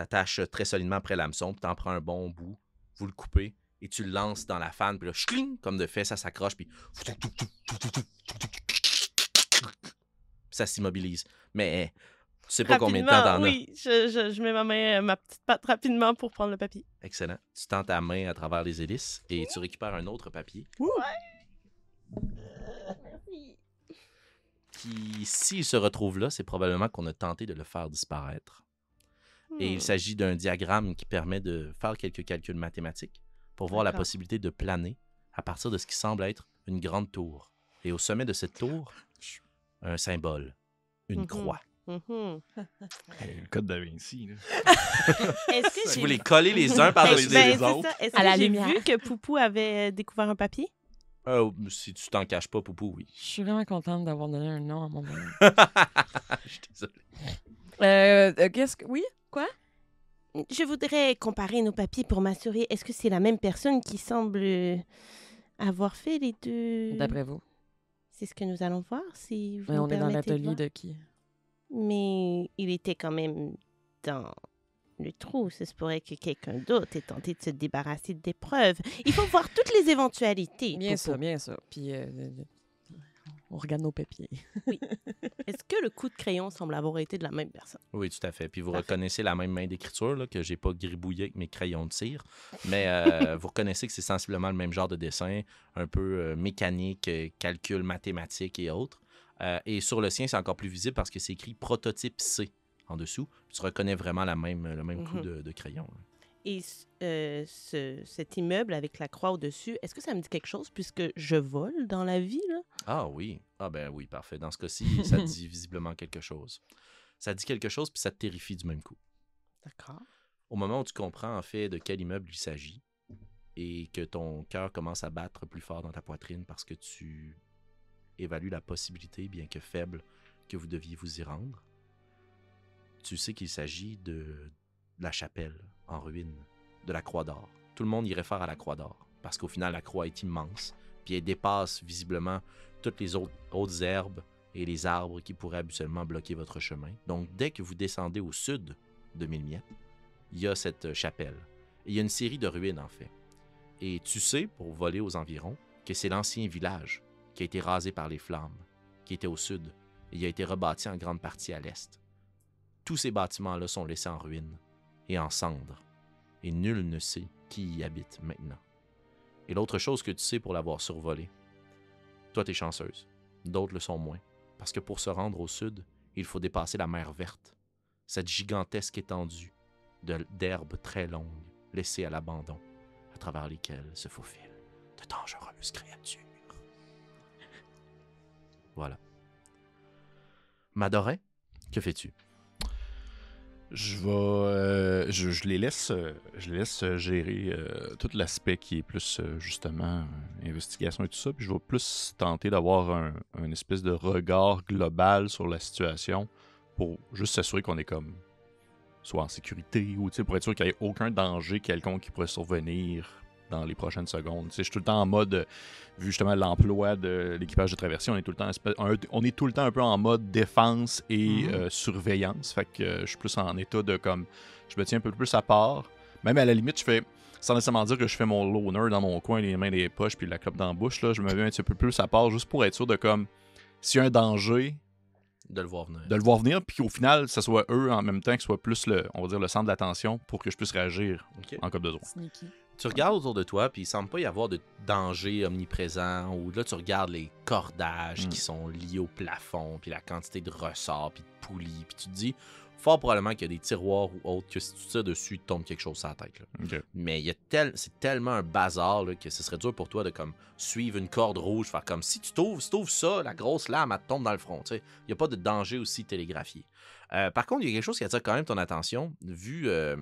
attaches très solidement après l'hameçon, puis tu en prends un bon bout, vous le coupez, et tu le lances dans la fan, puis là, schling, comme de fait, ça s'accroche, puis ça s'immobilise. Mais tu sais pas combien de temps Rapidement, t'en as. Oui, je, je- je mets ma main, euh, ma petite patte rapidement pour prendre le papier. Excellent. Tu tends ta main à travers les hélices et tu récupères un autre papier qui, s'il se retrouve là, c'est probablement qu'on a tenté de le faire disparaître. Et Hmm. il s'agit d'un diagramme qui permet de faire quelques calculs mathématiques pour voir la possibilité de planer à partir de ce qui semble être une grande tour. Et au sommet de cette tour, un symbole, une Mhm. croix. Mhm. Hey, le code da Vinci. Là. Est-ce que Si vous les collez les uns par-dessus ben, les c'est autres. Est-ce À que la j'ai lumière. vu que Poupou avait euh, découvert un papier? euh, si tu t'en caches pas, Poupou, oui. Je suis vraiment contente d'avoir donné un nom à mon nom. Je suis désolé. Euh, euh, Qu'est-ce que. Oui? Je voudrais comparer nos papiers pour m'assurer. Est-ce que c'est la même personne qui semble avoir fait les deux? D'après vous. C'est ce que nous allons voir, si vous Mais me on est dans de l'atelier voir. de qui? Mais il était quand même dans le trou. Ça se pourrait que quelqu'un d'autre ait tenté de se débarrasser des preuves. Il faut voir toutes les éventualités. Bien ça, bien ça. Puis euh, on regarde nos papiers. Est-ce que le coup de crayon semble avoir été de la même personne? Oui, tout à fait. Puis vous Parfait. reconnaissez la même main d'écriture, là, que j'ai pas gribouillé avec mes crayons de cire. Mais euh, vous reconnaissez que c'est sensiblement le même genre de dessin, un peu euh, mécanique, euh, calcul mathématique et autres. Et sur le sien, c'est encore plus visible parce que c'est écrit prototype C en dessous. Tu reconnais vraiment la même, le même coup Mhm. de, de crayon. là. Et euh, ce- cet immeuble avec la croix au-dessus, est-ce que ça me dit quelque chose puisque je vole dans la vie? Là? Ah oui. Ah ben oui, parfait. Dans ce cas-ci, ça dit visiblement quelque chose. Ça dit quelque chose, puis ça te terrifie du même coup. D'accord. Au moment où tu comprends en fait de quel immeuble il s'agit et que ton cœur commence à battre plus fort dans ta poitrine parce que tu évalues la possibilité, bien que faible, que vous deviez vous y rendre, tu sais qu'il s'agit de la chapelle en ruine, de la Croix d'Or. Tout le monde y réfère à la Croix d'Or parce qu'au final, la croix est immense, puis elle dépasse visiblement toutes les autres, autres herbes et les arbres qui pourraient habituellement bloquer votre chemin. Donc, dès que vous descendez au sud de Mille il y a cette chapelle. Et il y a une série de ruines, en fait. Et tu sais, pour voler aux environs, que c'est l'ancien village qui a été rasé par les flammes, qui était au sud, et il a été rebâti en grande partie à l'est. Tous ces bâtiments-là sont laissés en ruines et en cendres, et nul ne sait qui y habite maintenant. Et l'autre chose que tu sais pour l'avoir survolé, toi t'es chanceuse, d'autres le sont moins, parce que pour se rendre au sud, il faut dépasser la mer verte, cette gigantesque étendue d'herbes très longues laissées à l'abandon, à travers lesquelles se faufilent de dangereuses créatures. Voilà. Madorin, que fais-tu? Je vais. euh, je, je les laisse, euh, je les laisse euh, gérer tout l'aspect qui est plus justement investigation et tout ça. Puis je vais plus tenter d'avoir un, un espèce de regard global sur la situation pour juste s'assurer qu'on est comme soit en sécurité ou pour être sûr qu'il n'y ait aucun danger quelconque qui pourrait survenir dans les prochaines secondes. Tu sais, je suis tout le temps en mode, vu justement l'emploi de l'équipage de traversée, on est tout le temps, espèce- un- on est tout le temps un peu en mode défense et Mhm. euh, surveillance. Fait que euh, je suis plus en état de comme, je me tiens un peu plus à part. Même à la limite, je fais, sans nécessairement dire que je fais mon loner dans mon coin, les mains dans les poches puis la clope dans la bouche, là, je me mets un petit peu plus à part juste pour être sûr de comme, s'il y a un danger, De le voir venir. de le voir venir, puis qu'au final, ce soit eux en même temps qui soit plus le, on va dire, le centre d'attention pour que je puisse réagir en cas de besoin. Sneaky. Tu regardes autour de toi, puis il semble pas y avoir de danger omniprésent. Ou là, tu regardes les cordages Mm. qui sont liés au plafond, puis la quantité de ressorts, puis de poulies. Puis tu te dis, fort probablement qu'il y a des tiroirs ou autres que si tu tires dessus, il te tombe quelque chose sur la tête. là. Mais il tel, c'est tellement un bazar là, que ce serait dur pour toi de comme suivre une corde rouge, faire comme si tu t'ouvres, si t'ouvres ça, la grosse lame, elle te tombe dans le front. Il n'y a pas de danger aussi télégraphié. Euh, par contre, il y a quelque chose qui attire quand même ton attention, vu, euh,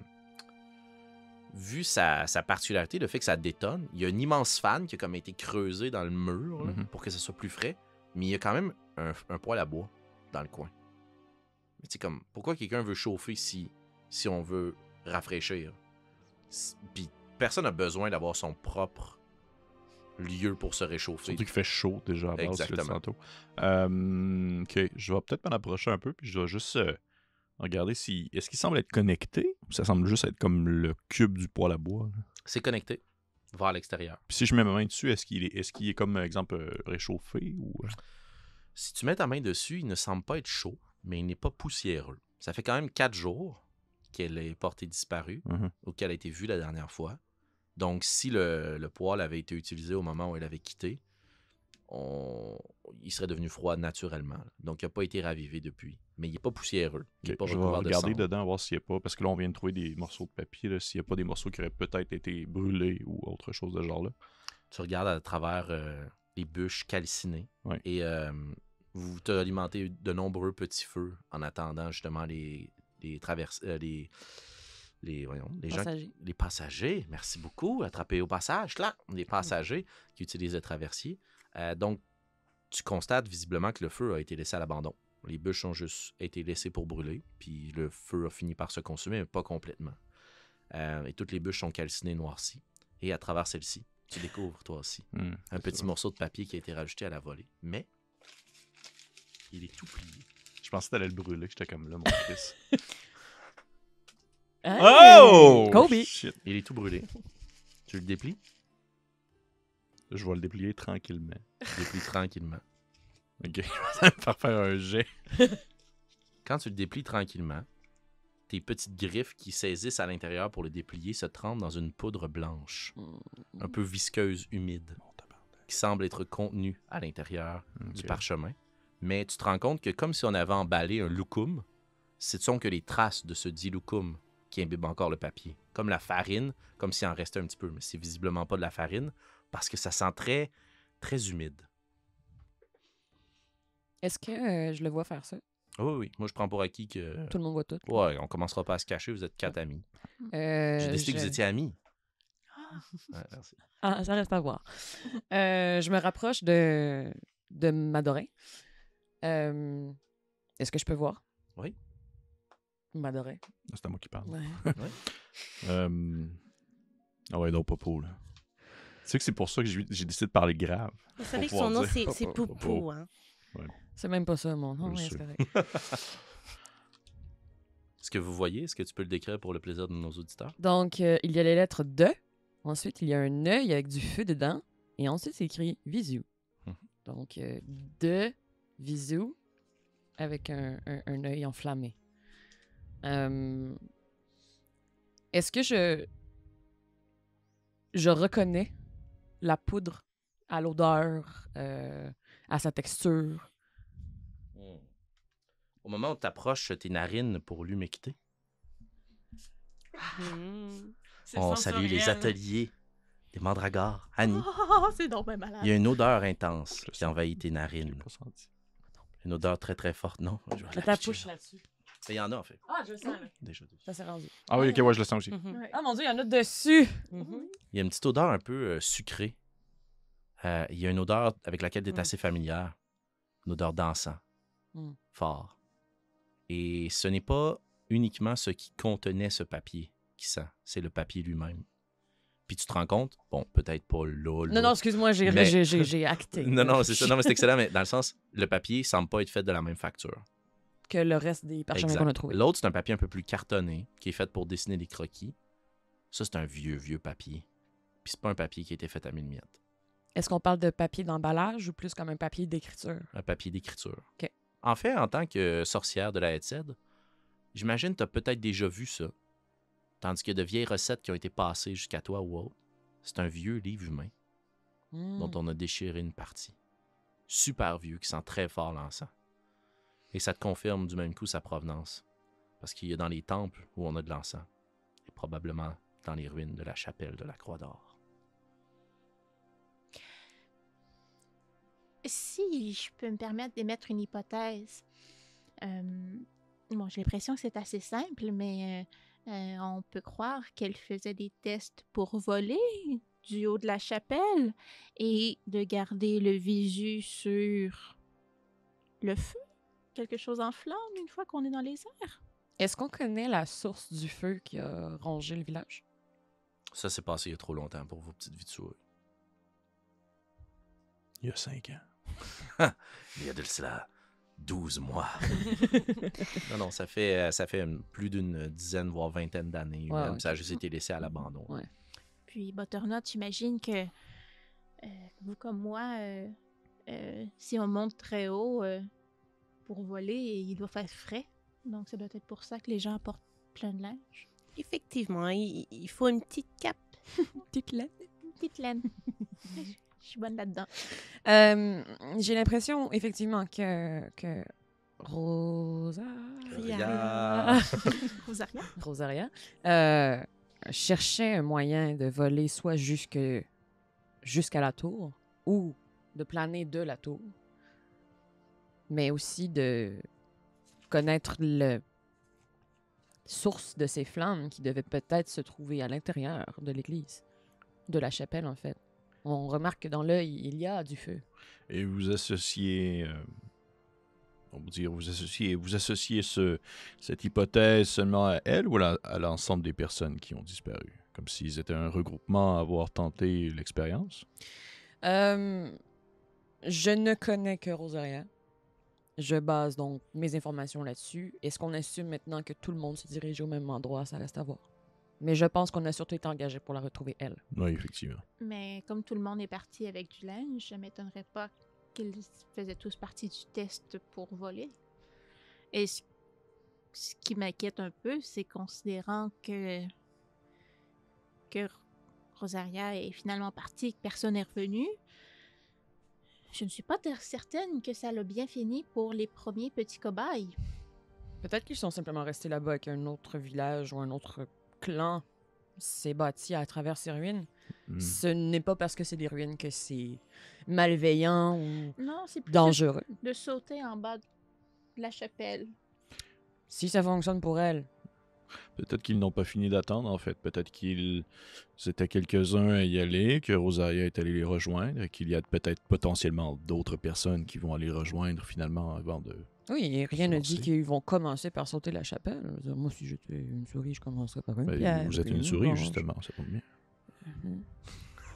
vu sa, sa particularité, le fait que ça détonne. Il y a un immense fan qui a comme été creusé dans le mur là, Mhm. pour que ce soit plus frais, mais il y a quand même un, un poêle à bois dans le coin. Mais sais, comme, pourquoi quelqu'un veut chauffer si, si on veut rafraîchir? Puis personne n'a besoin d'avoir son propre lieu pour se réchauffer. Surtout qu'il fait chaud déjà à base, Exactement. Euh, ok, je vais peut-être m'en approcher un peu, puis je vais juste euh, regarder si. Est-ce qu'il semble être connecté ou ça semble juste être comme le cube du poêle à bois? là? C'est connecté vers l'extérieur. Puis si je mets ma main dessus, est-ce qu'il est, est, qu'il est comme, exemple, euh, réchauffé ou. euh? Si tu mets ta main dessus, il ne semble pas être chaud, mais il n'est pas poussiéreux. Ça fait quand même quatre jours qu'elle est portée disparue Mhm. ou qu'elle a été vue la dernière fois. Donc, si le, le poêle avait été utilisé au moment où elle avait quitté, on- il serait devenu froid naturellement. Donc, il n'a pas été ravivé depuis. Mais il n'est pas poussiéreux. Il pas je vais de regarder dedans, voir s'il n'y a pas. Parce que là, on vient de trouver des morceaux de papier. S'il n'y a pas des morceaux qui auraient peut-être été brûlés ou autre chose de ce genre-là. Tu regardes à travers euh, les bûches calcinées Ouais. et euh, vous te alimentez de nombreux petits feux en attendant justement les, les traverses, euh, les, les, voyons, les gens, Passager. les passagers. Merci beaucoup. Attrapés au passage, là, les passagers qui utilisent le traversier. Euh, donc, tu constates visiblement que le feu a été laissé à l'abandon. Les bûches ont juste été laissées pour brûler, puis le feu a fini par se consumer, mais pas complètement. Euh, et toutes les bûches sont calcinées, noircies. Et à travers celle-ci, tu découvres toi aussi Hmm, un petit morceau de papier qui a été rajouté à la volée. Mais il est tout plié. Je pensais que t'allais le brûler, que j'étais comme là, mon Chris. Hey! Kobe! Shit. Il est tout brûlé. tu le déplies? Je vais le déplier tranquillement. Déplies tranquillement. Ok, je vais me faire faire un jet. Quand tu le déplies tranquillement, tes petites griffes qui saisissent à l'intérieur pour le déplier se trempent dans une poudre blanche, un peu visqueuse, humide, qui semble être contenue à l'intérieur du parchemin. Mais tu te rends compte que comme si on avait emballé un loukoum, ce ne sont que les traces de ce dit loukoum qui imbibent encore le papier. Comme la farine, comme s'il en restait un petit peu, mais c'est visiblement pas de la farine parce que ça sent très, très humide. Est-ce que euh, je le vois faire ça? Ah oui, oui. Moi, je prends pour acquis que. Tout le monde voit tout. Ouais, on commencera pas à se cacher, vous êtes quatre amis. Euh, J'ai décidé que vous étiez amis. Ah. Ouais, merci. Ah, ça reste à voir. Euh, je me rapproche de, de Madorin. Euh, Est-ce que je peux voir? Oui. Madorin. C'est à moi qui parle. Ouais. Euh... Ah ouais, là. Tu sais que c'est pour ça que j'ai décidé de parler grave. Vous savez que son nom, dire. c'est. Poupou. Hein? C'est même pas ça, mon nom. Ouais, sais. c'est correct. Ce que vous voyez, est-ce que tu peux le décrire pour le plaisir de nos auditeurs? Donc, euh, il y a les lettres de. Ensuite, il y a un œil avec du feu dedans. Et ensuite, c'est écrit visu. Mhm. Donc, euh, de visu avec un, un, un œil enflammé. Euh, Est-ce que je. Je reconnais la poudre à l'odeur, euh, à sa texture. Au moment où tu approches tes narines pour l'humecter, Hmm. on salue les ateliers des mandragores. Annie, Oh, c'est donc bien malade. il y a une odeur intense qui envahit tes narines. Une odeur très très forte. Non, je vais la là-dessus. Il y en a en fait. Ah, je le sens, là. Déjà dessus. Ça s'est rendu. Ah oui, ok, ouais, je le sens aussi. Mhm. Ah mon dieu, il y en a dessus! Mhm. Il y a une petite odeur un peu euh, sucrée. Euh, il y a une odeur avec laquelle tu es Mm. assez familière. Une odeur d'encens. Mm. Fort. Et ce n'est pas uniquement ce qui contenait ce papier qui sent, c'est le papier lui-même. Puis tu te rends compte, bon, peut-être pas là, là. Non, non, excuse-moi, j'ai Mais- j'ai- j'ai- j'ai acté. Non, non, c'est ça. Non, mais c'est excellent, mais dans le sens, le papier semble pas être fait de la même facture. Que le reste des parchemins qu'on a trouvés. L'autre, c'est un papier un peu plus cartonné, qui est fait pour dessiner des croquis. Ça, c'est un vieux, vieux papier. Puis c'est pas un papier qui a été fait à mille miettes. Est-ce qu'on parle de papier d'emballage ou plus comme un papier d'écriture? Un papier d'écriture. OK. En fait, en tant que sorcière de la Headset, j'imagine que tu as peut-être déjà vu ça. Tandis que de vieilles recettes qui ont été passées jusqu'à toi ou autre, c'est un vieux livre humain Hmm. dont on a déchiré une partie. Super vieux, qui sent très fort l'encens. Et ça te confirme du même coup sa provenance. Parce qu'il y a dans les temples où on a de l'encens. Et probablement dans les ruines de la chapelle de la Croix d'Or. Si je peux me permettre d'émettre une hypothèse, euh, bon, j'ai l'impression que c'est assez simple, mais euh, euh, on peut croire qu'elle faisait des tests pour voler du haut de la chapelle et de garder le visu sur le feu, quelque chose en flamme une fois qu'on est dans les airs? Est-ce qu'on connaît la source du feu qui a rongé le village? Ça s'est passé il y a trop longtemps pour vos petites vies de souris. Il y a cinq ans. Il y a de cela 12 mois. non, non, ça fait, euh, ça fait plus d'une dizaine, voire vingtaine d'années. Ouais, même. ouais. Ça a juste été laissé à l'abandon. Ouais. Puis, Butternut, j'imagine que euh, vous comme moi, euh, euh, si on monte très haut euh, pour voler, il doit faire frais. Donc, ça doit être pour ça que les gens apportent plein de linge. Effectivement, il, il faut une petite cape. Petite laine. Une petite laine. Je suis bonne là-dedans. Euh, J'ai l'impression, effectivement, que, que Rosa... Ria. Rosaria? Rosaria euh, cherchait un moyen de voler soit jusque jusqu'à la tour ou de planer de la tour, mais aussi de connaître le source de ces flammes qui devaient peut-être se trouver à l'intérieur de l'église, de la chapelle en fait. On remarque que dans l'œil, il y a du feu. Et vous associez, euh, on peut dire, vous associez, vous associez ce, cette hypothèse seulement à elle ou à la- à l'ensemble des personnes qui ont disparu, comme s'ils étaient un regroupement à avoir tenté l'expérience? Euh, je ne connais que Rosaria. Je base donc mes informations là-dessus. Est-ce qu'on assume maintenant que tout le monde se dirige au même endroit? Ça reste à voir. Mais je pense qu'on a surtout été engagé pour la retrouver, elle. Oui, effectivement. Mais comme tout le monde est parti avec du linge, je m'étonnerais pas qu'ils faisaient tous partie du test pour voler. Et ce, ce qui m'inquiète un peu, c'est considérant que que Rosaria est finalement partie et que personne n'est revenu. Je ne suis pas certaine que ça l'a bien fini pour les premiers petits cobayes. Peut-être qu'ils sont simplement restés là-bas avec un autre village ou un autre clan s'est bâti à travers ces ruines. Hmm. Ce n'est pas parce que c'est des ruines que c'est malveillant ou Non, c'est plus dangereux. de sauter en bas de la chapelle. Si ça fonctionne pour elle, Peut-être qu'ils n'ont pas fini d'attendre, en fait. Peut-être qu'ils étaient quelques-uns à y aller, que Rosaria est allée les rejoindre, et qu'il y a peut-être potentiellement d'autres personnes qui vont aller rejoindre finalement avant de... oui, et rien ne dit qu'ils vont commencer par sauter la chapelle. Dire, Moi, si j'étais une souris, je commencerais par une Ben, pierre. vous êtes une souris, branche. justement, ça tombe bien.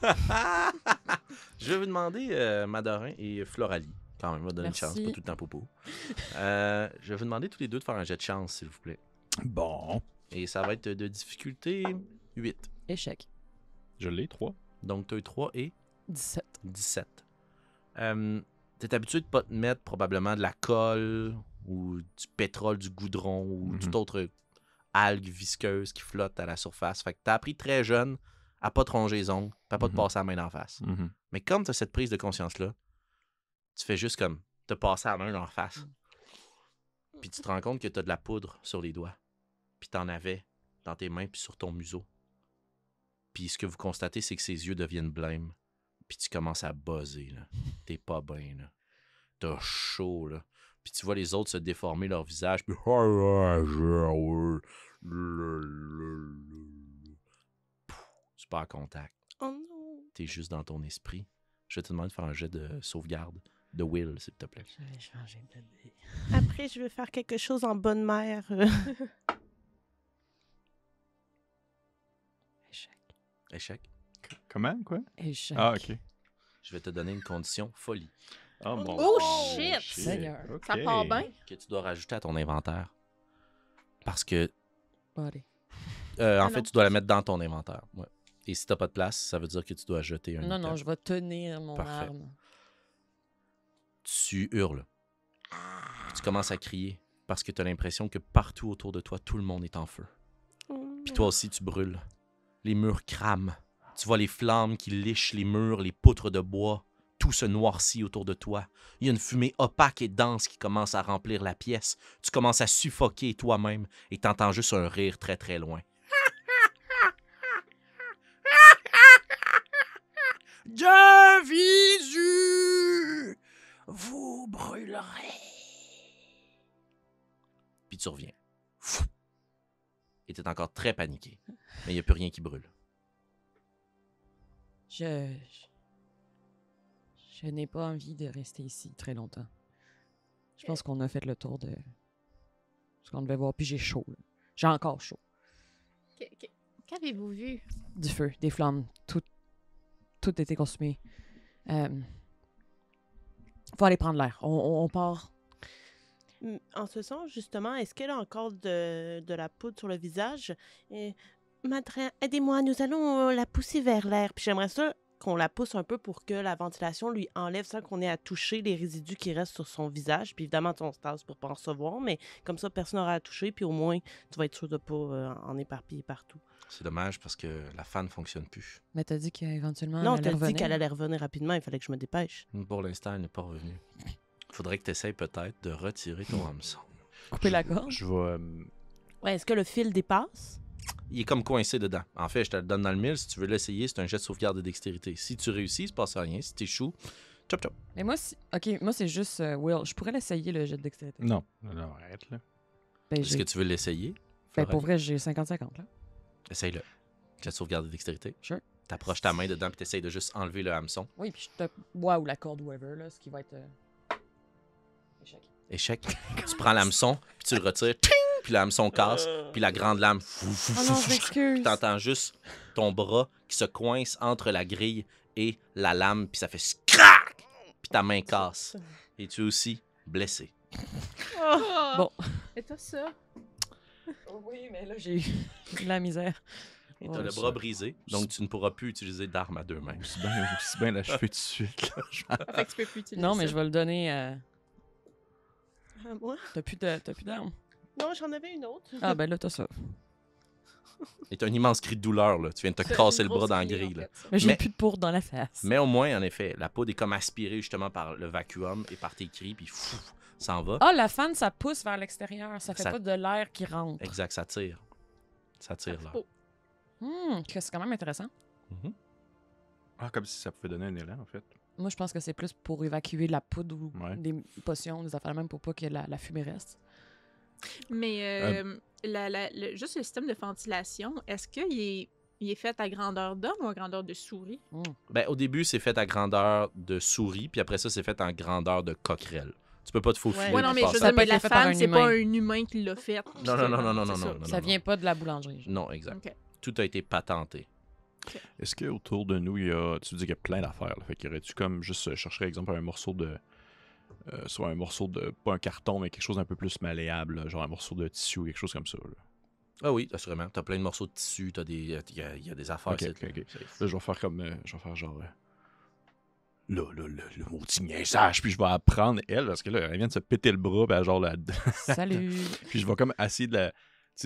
Je vais vous demander, euh, Madorin et Floralie, quand même, on va donner Merci. une chance, pas tout le temps popo. Euh, je vais vous demander tous les deux de faire un jet de chance, s'il vous plaît. Bon, Et ça va être de difficulté 8. Échec. je l'ai, trois. Donc, tu as eu 3 et 17. 17. Euh, T'es habitué de pas te mettre probablement de la colle ou du pétrole, du goudron ou Mhm. toute autre algue visqueuse qui flotte à la surface. Fait que t'as appris très jeune à pas te ronger les ongles, à pas te Mhm. passer la main d'en face. Mhm. Mais comme t'as cette prise de conscience-là, tu fais juste comme te passer la main en face. Puis tu te rends compte que t'as de la poudre sur les doigts. Puis t'en avais dans tes mains puis sur ton museau. Puis ce que vous constatez, c'est que ses yeux deviennent blêmes. Puis tu commences à buzzer, là. T'es pas bien, là. T'as chaud, là. Puis tu vois les autres se déformer leur visage, puis... Pouf, Tu pars contact. Oh non. T'es juste dans ton esprit. Je vais te demander de faire un jet de sauvegarde de Will, s'il te plaît. Je vais changer de dé. Après, je vais faire quelque chose en bonne mère. Échec. Comment, quoi? Échec. Ah, ok. Je vais te donner une condition folie Oh, mon Oh, Dieu. shit! Seigneur. Ça part bien? que tu dois rajouter à ton inventaire. Parce que, Allez. euh, en Ah fait, non. tu dois la mettre dans ton inventaire. Ouais. Et si t'as pas de place, ça veut dire que tu dois jeter un Non, non, je vais tenir mon Parfait. arme. Tu hurles. Tu commences à crier parce que tu as l'impression que partout autour de toi, tout le monde est en feu. Puis toi aussi, tu brûles. Les murs crament. Tu vois les flammes qui lichent les murs, les poutres de bois. Tout se noircit autour de toi. Il y a une fumée opaque et dense qui commence à remplir la pièce. Tu commences à suffoquer toi-même et t'entends juste un rire très très loin. De visu, vous brûlerez. Puis tu reviens. Et t'es encore très paniqué. Mais il n'y a plus rien qui brûle. Je. Je, je n'ai pas envie de rester ici très longtemps. Je pense qu'on a fait le tour de. Ce qu'on devait voir. Puis j'ai chaud. J'ai encore chaud. Qu- qu- Qu'avez-vous vu? Du feu, des flammes. Tout. Tout a été consumé. Euh, faut aller prendre l'air. On, on- on part. Mm, En ce sens, justement, est-ce qu'elle a encore de, de la poudre sur le visage? Et, Madrin, aidez-moi, nous allons euh, la pousser vers l'air. Puis j'aimerais ça qu'on la pousse un peu pour que la ventilation lui enlève sans qu'on ait à toucher les résidus qui restent sur son visage. Puis évidemment, on se tasse pour pas en recevoir, mais comme ça, personne n'aura à toucher. Puis au moins, tu vas être sûr de pas euh, en éparpiller partout. C'est dommage parce que la fan ne fonctionne plus. Mais t'as dit qu'éventuellement. non, t'ai dit qu'elle allait revenir rapidement. Il fallait que je me dépêche. Pour l'instant, elle n'est pas revenue. Faudrait que tu essayes peut-être de retirer ton hameçon. Couper la gorge? Je vais. euh, Ouais, est-ce que le fil dépasse? Il est comme coincé dedans. En fait, je te le donne dans le mille. Si tu veux l'essayer, c'est un jet de sauvegarde de dextérité. Si tu réussis, il se passe rien. Si tu échoues, chop chop. Mais moi, si... ok, moi c'est juste euh, Will. Je pourrais l'essayer le jet de dextérité. Non, non, non, arrête, là. Ben, Est-ce que tu veux l'essayer? ben, pour vrai, j'ai 50-50 là. Essaye-le. Jet de sauvegarde de dextérité. Sure. T'approches ta main dedans puis t'essayes de juste enlever le hameçon. Oui, puis je te bois ou la corde, whatever, là, ce qui va être. euh, Échec. Échec. tu prends l'hameçon, puis tu le retires, ting! Puis le hameçon casse, puis la grande lame. fou, fou, Oh fou, non, fou, je m'excuse. Puis t'entends juste ton bras qui se coince entre la grille et la lame, puis ça fait crac! Puis ta main casse. Et tu es aussi blessé? Oh! Bon. Et toi, ça? Oui, mais là, j'ai eu de la misère. Et Ouais, t'as le ça- bras brisé, donc tu ne pourras plus utiliser d'arme à deux mains. Aussi bien, aussi bien l'achever tout de suite. là. Fait que tu peux plus utiliser Non, mais ça. je vais le donner à. À moi? T'as plus de- t'as plus d'armes? Non, j'en avais une autre. Ah, ben là, t'as ça. Et t'as un immense cri de douleur, là. Tu viens de te C'est casser le bras dans la grille, là. Mais j'ai plus de poudre dans la face. Mais au moins, en effet, la poudre est comme aspirée justement par le vacuum et par tes cris, puis fou, s'en va. Ah, la fan, ça pousse vers l'extérieur. Ça fait Ça- pas de l'air qui rentre. Exact, ça tire. Ça tire, là. Oh. Hmm, que c'est quand même intéressant. Mhm. Ah, comme si ça pouvait donner un élan, en fait. Moi, je pense que c'est plus pour évacuer la poudre ou Ouais. des potions, des affaires même pour pas que la, la fumée reste. Mais euh, la- la- le- juste le système de ventilation, est-ce qu'il est, il est fait à grandeur d'homme ou à grandeur de souris? Hmm. Ben, au début, c'est fait à grandeur de souris, puis après ça, c'est fait en grandeur de coquerelle. Tu peux pas te faufiler. Ouais, Ouais, non, mais je veux dire, la par un c'est pas un humain qui l'a fait. Non, non, non, non, non, non, ça. non, non. ça vient pas de la boulangerie. Non, exact. Tout a été patenté. Est-ce qu'autour de nous, il y a. Tu dis qu'il y a plein d'affaires. là. Fait qu'il y aurait-tu comme juste euh, chercher, exemple, un morceau de. Euh, soit un morceau de. Pas un carton, mais quelque chose d'un peu plus malléable, là, genre un morceau de tissu ou quelque chose comme ça. Là, Ah oui, assurément. T'as plein de morceaux de tissu, t'as des. Il y, a- il y a des affaires. Ok, c'est- ok, ok. c'est- Là, je vais faire comme. euh, je vais faire genre. euh, Là, là, là, le maudit niaisage. Puis je vais apprendre elle, parce que là, elle vient de se péter le bras, puis elle, genre, la, Salut. Puis je vais comme essayer de la.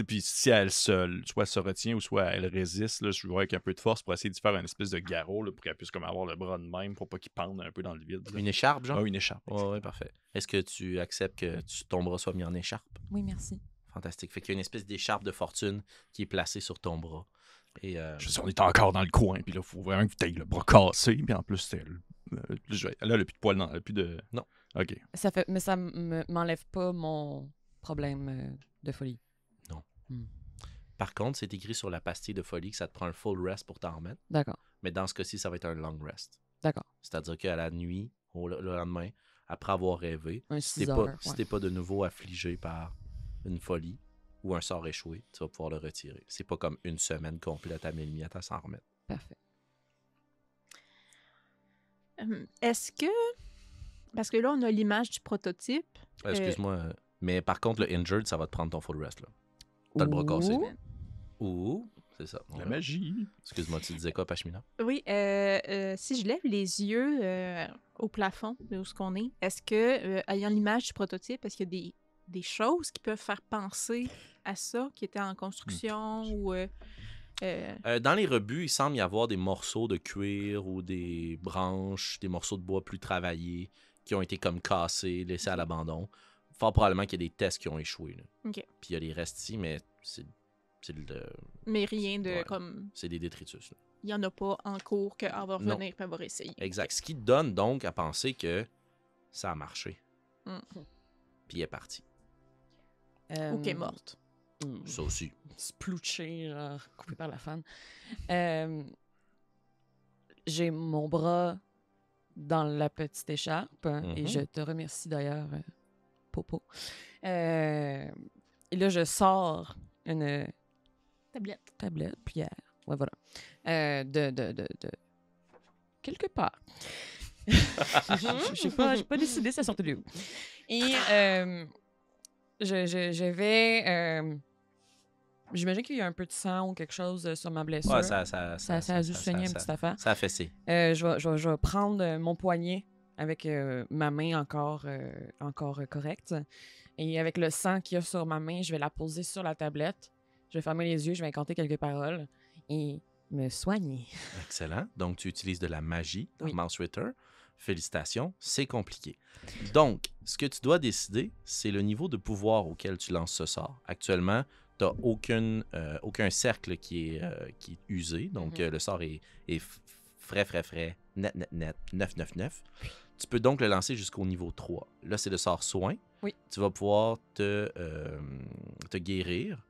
Puis si elle se, soit se retient ou soit elle résiste, là, je vais avec un peu de force pour essayer de faire une espèce de garrot là, pour qu'elle puisse comme avoir le bras de même pour pas qu'il pende un peu dans le vide. là. Une écharpe, genre? Ah, une écharpe. Ouais, parfait. Est-ce que tu acceptes que tu- ton bras soit mis en écharpe? Oui, merci. Fantastique. Fait qu'il y a une espèce d'écharpe de fortune qui est placée sur ton bras. Et euh, Je sais, on est encore dans le coin, puis là, il faut vraiment que tu aies le bras cassé, puis en plus, c'est. euh, là, elle a plus de poils, non, elle a plus de. Non. Ok. Ça fait, mais ça me- m'enlève pas mon problème euh, de folie. Par contre, c'est écrit sur la pastille de folie que ça te prend un full rest pour t'en remettre. D'accord. Mais dans ce cas-ci, ça va être un long rest. D'accord. C'est-à-dire qu'à la nuit, au le lendemain, après avoir rêvé, Un si 6 t'es pas, si ouais. t'es pas de nouveau affligé par une folie ou un sort échoué, tu vas pouvoir le retirer. C'est pas comme une semaine complète à minuit à s'en remettre. Parfait. Euh, Est-ce que. Parce que là, on a l'image du prototype. Euh, Excuse-moi, euh, mais par contre, le injured, ça va te prendre ton full rest. là. T'as le bras cassé. Ouh. Ou, c'est ça. La magie. Excuse-moi, tu disais quoi, Pashmina? Oui, euh, euh, si je lève les yeux euh, au plafond de où ce qu'on est, est-ce que, euh, ayant l'image du prototype, est-ce qu'il y a des, des choses qui peuvent faire penser à ça, qui étaient en construction ou. euh, euh, Euh, dans les rebuts, il semble y avoir des morceaux de cuir ou des branches, des morceaux de bois plus travaillés qui ont été comme cassés, laissés à l'abandon. Fort probablement qu'il y a des tests qui ont échoué. là. Ok. Puis il y a des restes ici, mais c'est c'est le- mais rien de Ouais. comme. c'est des détritus. là. Il n'y en a pas en cours qu'elle va revenir et elle va réessayer. Exact. Ce qui te donne donc à penser que ça a marché. Mm. Puis il est parti. Euh, Ok, morte. hmm, Ça aussi. Splouché, genre, coupé par la fan. Euh, J'ai mon bras dans la petite écharpe et Mhm. je te remercie d'ailleurs, euh, Popo. Euh, et là, je sors une Tablette. tablette, pierre, ouais, voilà, euh, de, de, de, de- quelque part. Je sais pas, j'ai pas décidé ça sortait de où. Et euh, je, je, je vais. euh, J'imagine qu'il y a un peu de sang ou quelque chose sur ma blessure. Ouais, ça, ça, ça, ça a juste saigné une ça- petite affaire. ça a fessé. Euh, je, vais, je, vais, je vais prendre mon poignet avec euh, ma main encore, euh, encore euh, correcte. Et avec le sang qu'il y a sur ma main, je vais la poser sur la tablette. Je vais fermer les yeux, je vais incanter quelques paroles et me soigner. Excellent. Donc, tu utilises de la magie dans Oui. Mouse Ritter. Félicitations, c'est compliqué. Donc, ce que tu dois décider, c'est le niveau de pouvoir auquel tu lances ce sort. Actuellement, tu n'as aucun, euh, aucun cercle qui est, qui est usé. Donc, Mhm. le sort est, est frais, frais, frais, net, net, net, 9, 9, 9. Tu peux donc le lancer jusqu'au niveau 3. Là, c'est le sort soin. Oui. Tu vas pouvoir te, euh, te guérir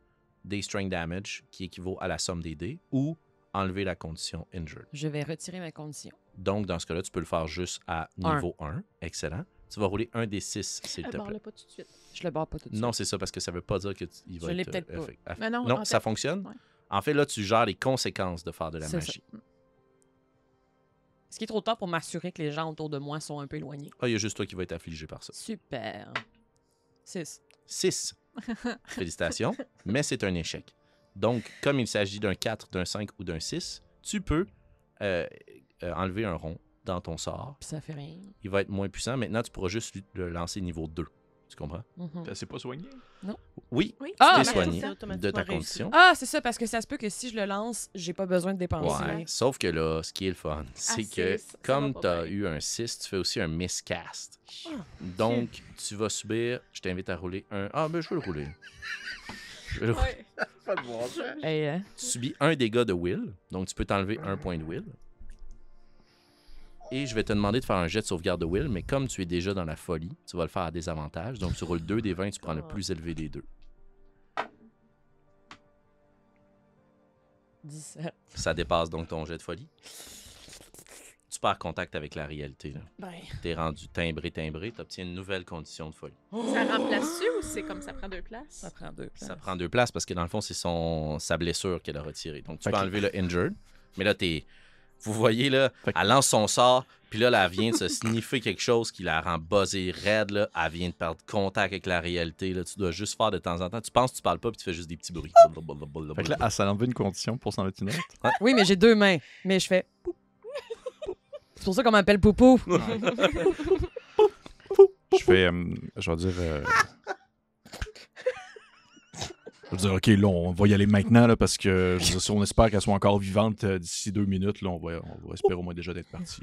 des strength damage qui équivaut à la somme des dés ou enlever la condition injured. Je vais retirer ma condition. Donc, dans ce cas-là, tu peux le faire juste à niveau 1. Excellent. Tu vas rouler un des 6, s'il Euh, te bon, plaît. pas tout de suite. Je le barre pas tout de suite. Non, c'est ça, parce que ça veut pas dire qu'il va Je l'ai être... peut-être pas. aff- Mais non, non en ça fonctionne? ouais. En fait, là, tu gères les conséquences de faire de la C'est ça. Est-ce qu'il est trop tard pour m'assurer que les gens autour de moi sont un peu éloignés? Ah, il y a juste toi qui va être affligé par ça. Super. 6. 6. Félicitations, mais c'est un échec. Donc, comme il s'agit d'un 4, d'un 5 ou d'un 6, tu peux euh, euh, enlever un rond dans ton sort. Puis ça fait rien. Il va être moins puissant. Maintenant, tu pourras juste le lancer niveau 2. Tu comprends? Ça s'est pas soigné? Oui, Oui, Ah, tu t'es soigné c'est de ta condition. Ah, c'est ça, parce que ça se peut que si je le lance, j'ai pas besoin de dépenser. Ouais. Sauf que là, ce qui est le fun, c'est six, que ça comme tu as bien. eu un 6, tu fais aussi un miscast. Ah, Donc, tu vas subir. Je t'invite à rouler un. Ah, ben, je vais le rouler. Je vais le rouler. Hey, hein? Tu subis un dégât de will. Donc, tu peux t'enlever un point de will. Et je vais te demander de faire un jet de sauvegarde de will, mais comme tu es déjà dans la folie, tu vas le faire à désavantage. Donc, tu roules 2 des 20, tu prends le plus élevé des deux. 17. Ça dépasse donc ton jet de folie. Tu perds contact avec la réalité. là. Ben. T'es rendu timbré, timbré, tu obtiens une nouvelle condition de folie. Ça remplace-tu ou c'est comme ça prend deux places? Ça prend deux. Ça places. prend deux places parce que dans le fond, c'est son sa blessure qu'elle a retirée. Donc, tu peux Ok. enlever le injured. Mais là, t'es. Vous voyez, là, elle lance son sort, puis là, là, elle vient de se sniffer quelque chose qui la rend buzzée raide, là. Elle vient de perdre contact avec la réalité, là. Tu dois juste faire de temps en temps. Tu penses que tu parles pas, puis tu fais juste des petits bruits. Fait que là, enlevé une condition pour s'en mettre une autre. Oui, mais j'ai deux mains. Mais je fais. C'est pour ça qu'on m'appelle Poupou. Je fais. euh, je vais dire. euh, Je dire, OK, là, on va y aller maintenant, là, parce que je veux dire, si on espère qu'elle soit encore vivante euh, d'ici deux minutes, là, on va, on va espérer au moins déjà d'être parti.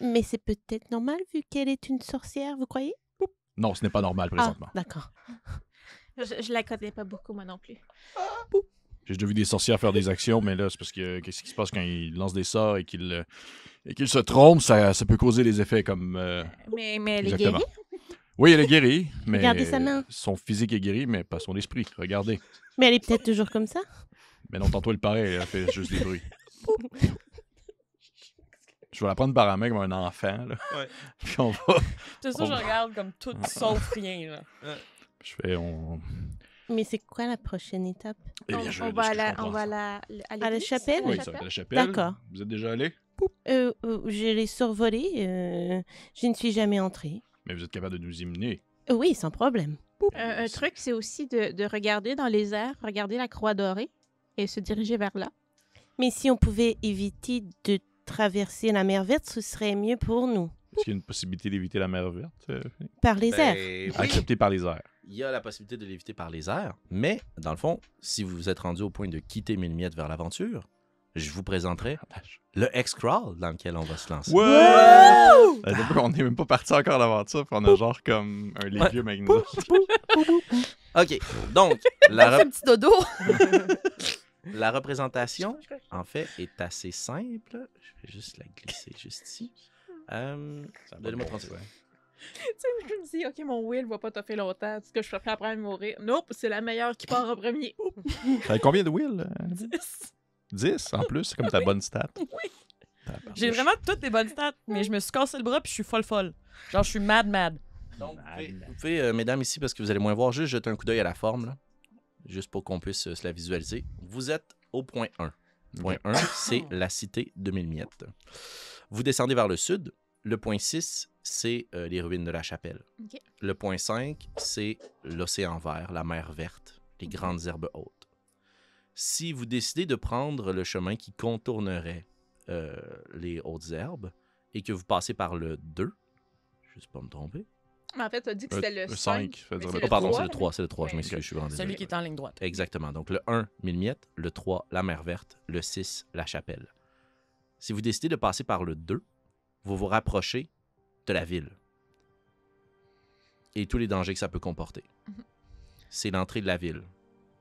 Mais c'est peut-être normal vu qu'elle est une sorcière, vous croyez? Non, ce n'est pas normal présentement. Ah, d'accord. Je, je la connais pas beaucoup, moi non plus. J'ai déjà vu des sorcières faire des actions, mais là, c'est parce que qu'est-ce qui se passe quand ils lancent des sorts et qu'ils euh, et qu'ils se trompent, ça, ça peut causer des effets comme. euh, Mais, mais elle est exactement. guérie? Oui, elle est guérie, mais. Regardez sa main. Son physique est guéri, mais pas son esprit. Regardez. Mais elle est peut-être toujours comme ça? Mais non, tantôt, elle paraît, elle fait juste des bruits. Je vais la prendre par la main comme un enfant, là. Ouais. Puis on va. C'est ça, je regarde comme tout sauf rien. Là. Je fais. On... Mais c'est quoi la prochaine étape? Eh on, bien, je- on de va à la, on va à la, à chapelle? Oui, la ça va être chapelle? la chapelle. D'accord. Vous êtes déjà allé? Euh, euh, je l'ai survolé. euh, je ne suis jamais entrée. Mais vous êtes capable de nous y mener. Oui, sans problème. Un, un truc, c'est aussi de, de regarder dans les airs, regarder la croix dorée et se diriger vers là. Mais si on pouvait éviter de traverser la mer verte, ce serait mieux pour nous. Est-ce qu'il y a une possibilité d'éviter la mer verte? euh, Par les airs. Ben, oui, Accepté par les airs. il y a la possibilité de l'éviter par les airs, mais dans le fond, si vous vous êtes rendu au point de quitter Milmiette vers l'aventure, je vous présenterai le X-Crawl dans lequel on va se lancer. Ouais! Euh, On n'est même pas parti encore à l'aventure, puis on a genre comme un Ouais. légume avec nous. OK, donc, la, rep- petit dodo. la représentation, en fait, est assez simple. Je vais juste la glisser juste ici. Euh, Donnez-moi 30 secondes. Tu sais, je me dis, OK, mon Will va pas toffer longtemps. Est-ce que je suis prêt après à mourir? Nope, c'est la meilleure qui part en premier. T'avais combien de Will? euh, 10 en plus, c'est comme ta bonne stat. J'ai vraiment toutes des bonnes stats, mais je me suis cassé le bras puis je suis folle folle. Genre, je suis mad mad. Donc, vous pouvez, euh, mesdames, ici, parce que vous allez moins voir, juste jeter un coup d'œil à la forme, là, juste pour qu'on puisse euh, se la visualiser. Vous êtes au point 1. Point 1, c'est la cité de Milmiette. Vous descendez vers le sud. Le point 6, c'est euh, les ruines de la chapelle. Le point 5, c'est l'océan vert, la mer verte, les grandes herbes hautes. Si vous décidez de prendre le chemin qui contournerait euh, les hautes herbes et que vous passez par le 2, juste pas me tromper, Mais en fait, t'as dit que c'était le un 5. cinq, ça veut dire Oh, le pardon, c'est le 3, c'est le 3, je Ouais. m'excuse, je suis vraiment. Celui qui est en ligne droite. Exactement. Donc le 1, Milmiette, le 3, la mer verte, le 6, la chapelle. Si vous décidez de passer par le 2, vous vous rapprochez de la ville et tous les dangers que ça peut comporter. Mhm. C'est l'entrée de la ville.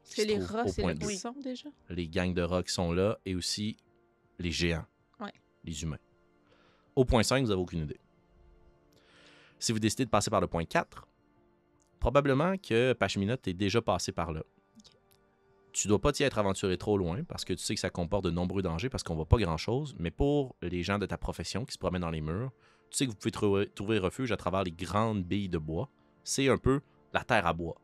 C'est les rats, c'est qu'ils sont déjà? Les gangs de rats qui sont là et aussi les géants, Ouais. les humains. Au point 5, vous n'avez aucune idée. Si vous décidez de passer par le point 4, probablement que Pachminot est déjà passé par là. Tu dois pas t'y être aventuré trop loin parce que tu sais que ça comporte de nombreux dangers parce qu'on voit pas grand chose, mais pour les gens de ta profession qui se promènent dans les murs, tu sais que vous pouvez trouver, trouver refuge à travers les grandes billes de bois. C'est un peu la terre à bois.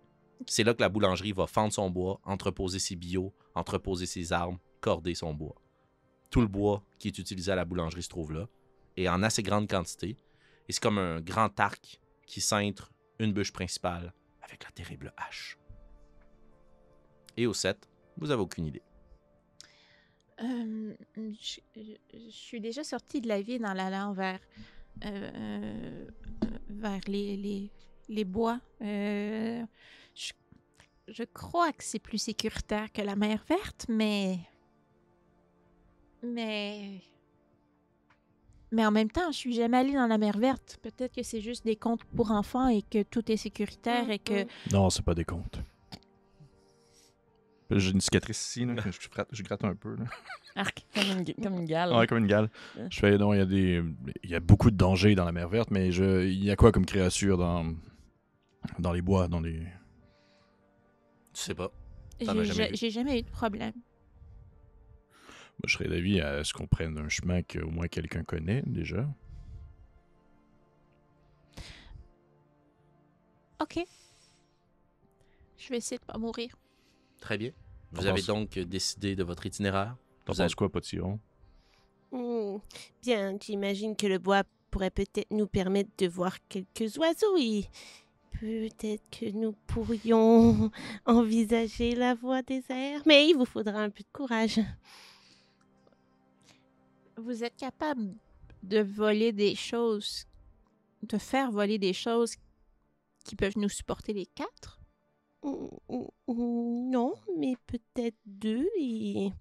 C'est là que la boulangerie va fendre son bois, entreposer ses bio, entreposer ses armes, corder son bois. Tout le bois qui est utilisé à la boulangerie se trouve là, et en assez grande quantité. Et c'est comme un grand arc qui cintre une bûche principale avec la terrible hache. Et au 7, vous avez aucune idée. Euh, je, suis déjà sortie de la ville en allant vers, euh, euh, vers les, bois. Je, crois que c'est plus sécuritaire que la mer verte, mais. Mais. Mais en même temps, je suis jamais allée dans la mer verte. Peut-être que c'est juste des contes pour enfants et que tout est sécuritaire et que. Non, c'est pas des comptes. J'ai une cicatrice ici, là, que je, frappe- je gratte un peu. Là. Arc, comme une, comme une gale. Ouais, comme une gale. Je fais, non, il y a des. Il y a beaucoup de dangers dans la mer verte, mais je, il y a quoi comme créature dans. Dans les bois, dans les. Tu sais pas. J'ai jamais eu de problème. Moi, je serais d'avis à ce qu'on prenne un chemin qu'au moins quelqu'un connaît déjà. OK. Je vais essayer de pas mourir. Très bien. Vous avez donc décidé de votre itinéraire? T'en penses avez- quoi, Potillon? Hmm, Bien, j'imagine que le bois pourrait peut-être nous permettre de voir quelques oiseaux et peut-être que nous pourrions envisager la voie des airs. Mais il vous faudra un peu de courage. Vous êtes capable de voler des choses, de faire voler des choses qui peuvent nous supporter les quatre? Non, mais peut-être deux et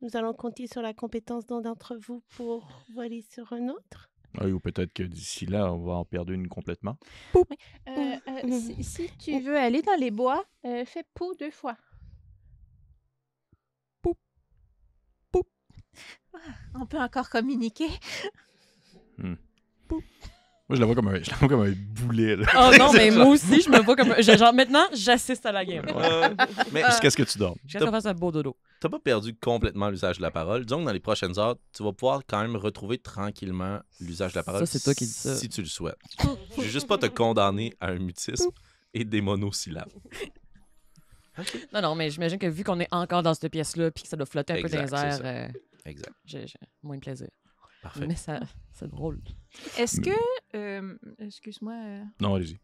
nous allons compter sur la compétence d'un d'entre vous pour voler sur un autre. Oui, ou peut-être que d'ici là, on va en perdre une complètement. Euh, euh, si, si tu veux aller dans les bois, euh, fais pou deux fois. Pou. Pou. Ah, On peut encore communiquer. Moi, je la vois comme un, je la vois comme un boulet. Là. Oh non, mais moi aussi, je me vois comme. je- genre, maintenant, j'assiste à la game. Mais Jusqu'à ce que tu dormes. Je de faire un beau dodo. t'as pas perdu complètement l'usage de la parole. Disons que dans les prochaines heures, tu vas pouvoir quand même retrouver tranquillement l'usage de la parole. Ça, c'est toi qui dis ça. Si tu le souhaites. Je vais juste pas te condamner à un mutisme et des monosyllabes. Non, non, mais j'imagine que vu qu'on est encore dans cette pièce-là puis que ça doit flotter un peu dans les airs, euh, Exact. j'ai j'ai moins de plaisir. Parfait. Mais ça, c'est drôle. Est-ce que. euh, Excuse-moi. euh, Non, allez-y.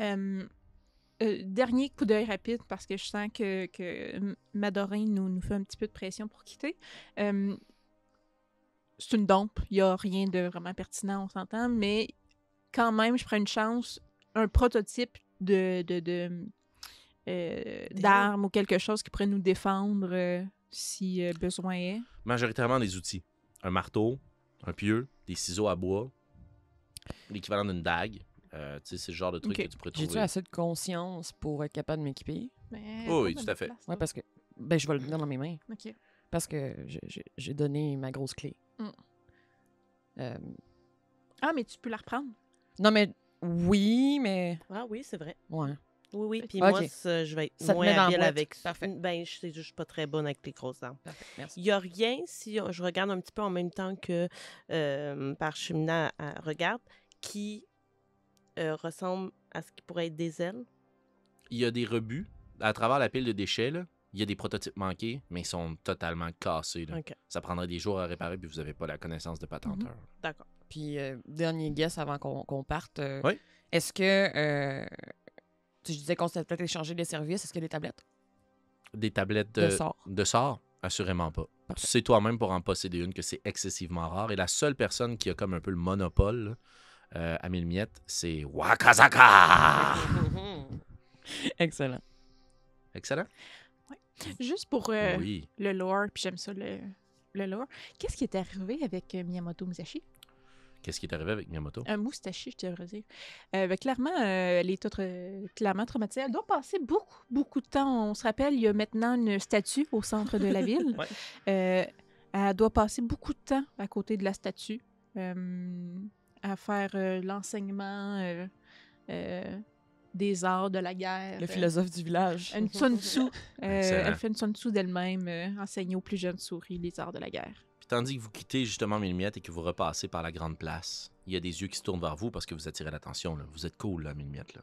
Euh, dernier coup d'œil rapide parce que je sens que, que M- Madorin nous, nous fait un petit peu de pression pour quitter. Euh, c'est une dompe, il n'y a rien de vraiment pertinent, on s'entend, mais quand même, je prends une chance, un prototype de, de, de, euh, d'arme ou quelque chose qui pourrait nous défendre euh, si euh, besoin est. Majoritairement des outils. Un marteau, un pieu, des ciseaux à bois, l'équivalent d'une dague. Euh, tu sais, c'est le genre de truc que tu pourrais J'ai-tu trouver. assez de conscience pour être capable de m'équiper? Oh oui, tout à fait. place, Ouais, parce que. Ben, je vais le tenir dans mes mains. Ok. Parce que j'ai donné ma grosse clé. Mm. Euh, Ah, mais tu peux la reprendre. non, mais oui, mais. Ah oui, c'est vrai. Ouais. Oui, oui. Puis moi, ça, je vais être Ça moins habile avec Parfait. Ben, je sais juste, je suis pas très bonne avec les grosses armes. Il n'y a rien, si on- je regarde un petit peu en même temps que euh, par cheminat euh, regarde, qui euh, ressemble à ce qui pourrait être des ailes. Il y a des rebuts. À travers la pile de déchets, là, il y a des prototypes manqués, mais ils sont totalement cassés. là. Ça prendrait des jours à réparer, puis vous n'avez pas la connaissance de patenteur. D'accord. Puis, euh, dernier guess avant qu'on parte. euh, Oui. Est-ce que. Tu sais, je disais qu'on s'était peut-être échangé des services. Est-ce que les tablettes? Des tablettes de de, sort? de sort? Assurément pas. Parfait. C'est toi-même pour en posséder une que c'est excessivement rare. Et la seule personne qui a comme un peu le monopole euh, à mille miettes, c'est Wakazaka! Excellent. Excellent? Juste pour euh, Oui. le lore, puis j'aime ça le, le lore. Qu'est-ce qui est arrivé avec euh, Miyamoto Musashi? Qu'est-ce qui est arrivé avec Miyamoto? Un moustachi, je devrais dire. Euh, ben, clairement, euh, elle est tra- clairement traumatisée. Elle doit passer beaucoup, beaucoup de temps. On se rappelle, il y a maintenant une statue au centre de la ville. Ouais. Euh, elle doit passer beaucoup de temps à côté de la statue euh, à faire euh, l'enseignement euh, euh, des arts de la guerre. Le Euh, philosophe du village. Une Sun Tzu. Euh, elle fait une Sun Tzu d'elle-même, euh, enseigner aux plus jeunes souris les arts de la guerre. Puis tandis que vous quittez justement mille miettes et que vous repassez par la grande place, il y a des yeux qui se tournent vers vous parce que vous attirez l'attention. Vous êtes cool, là, mille miettes. Là.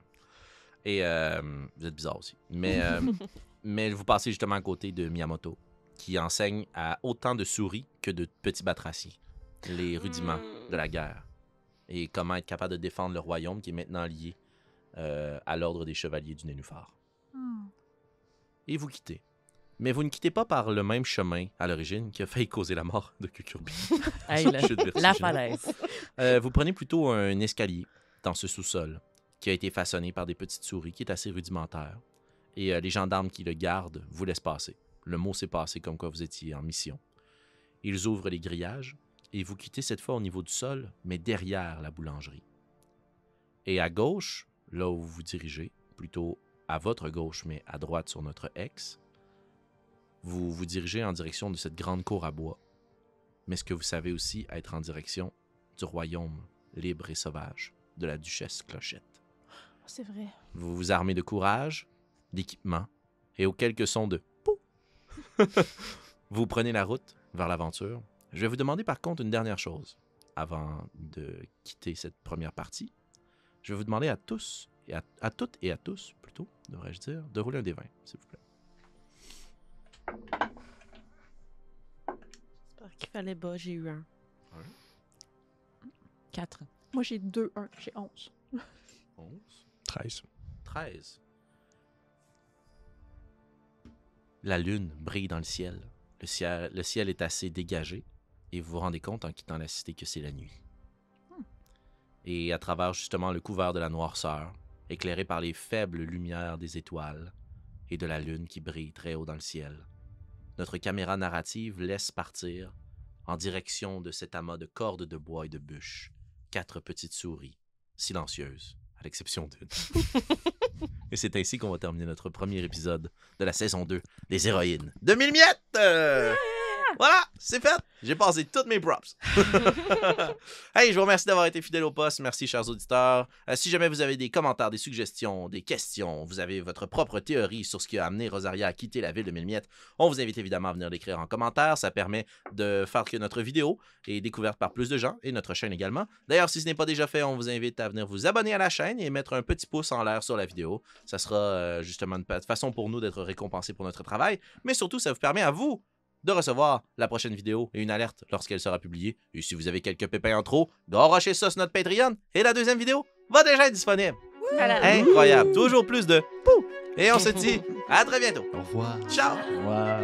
Et euh, vous êtes bizarre aussi. Mais, euh, mais vous passez justement à côté de Miyamoto, qui enseigne à autant de souris que de petits batraciens les rudiments de la guerre et comment être capable de défendre le royaume qui est maintenant lié euh, à l'ordre des chevaliers du Nénuphar. Et vous quittez. Mais vous ne quittez pas par le même chemin à l'origine qui a failli causer la mort de Cucurbi. Hey, la falaise. Euh, vous prenez plutôt un escalier dans ce sous-sol qui a été façonné par des petites souris qui est assez rudimentaire. Et euh, les gendarmes qui le gardent vous laissent passer. Le mot s'est passé comme quoi vous étiez en mission. Ils ouvrent les grillages et vous quittez cette fois au niveau du sol, mais derrière la boulangerie. Et à gauche, là où vous vous dirigez, plutôt à votre gauche, mais à droite sur notre ex, vous vous dirigez en direction de cette grande cour à bois. Mais ce que vous savez aussi être en direction du royaume libre et sauvage de la duchesse Clochette. C'est vrai. Vous vous armez de courage, d'équipement et aux quelques sons de pou. vous prenez la route vers l'aventure. Je vais vous demander par contre une dernière chose avant de quitter cette première partie. Je vais vous demander à tous, et à, à toutes et à tous plutôt, devrais-je dire, de rouler un des 20, s'il vous plaît. J'espère qu'il fallait bas, j'ai eu un. 4. Moi, j'ai 2, 1, j'ai 11. 11, 13. 13. La lune brille dans le ciel. Le ciel, le ciel est assez dégagé et vous vous rendez compte en quittant la cité que c'est la nuit. Et à travers justement le couvert de la noirceur, éclairé par les faibles lumières des étoiles et de la lune qui brille très haut dans le ciel, notre caméra narrative laisse partir, en direction de cet amas de cordes de bois et de bûches, quatre petites souris, silencieuses, à l'exception d'une. Et c'est ainsi qu'on va terminer notre premier épisode de la saison 2 des héroïnes de mille miettes! Voilà, c'est fait! J'ai passé toutes mes props. hey, je vous remercie d'avoir été fidèle au poste. Merci, chers auditeurs. Euh, si jamais vous avez des commentaires, des suggestions, des questions, vous avez votre propre théorie sur ce qui a amené Rosaria à quitter la ville de Mille-Miettes, on vous invite évidemment à venir l'écrire en commentaire. Ça permet de faire que notre vidéo est découverte par plus de gens et notre chaîne également. D'ailleurs, si ce n'est pas déjà fait, on vous invite à venir vous abonner à la chaîne et mettre un petit pouce en l'air sur la vidéo. Ça sera euh, justement une façon pour nous d'être récompensés pour notre travail, mais surtout, ça vous permet à vous de recevoir la prochaine vidéo et une alerte lorsqu'elle sera publiée. Et si vous avez quelques pépins en trop, garochez ça sur notre Patreon et la deuxième vidéo va déjà être disponible. Voilà. Incroyable. Toujours plus de pou. Et on se dit à très bientôt. Au revoir. Ciao. Au revoir.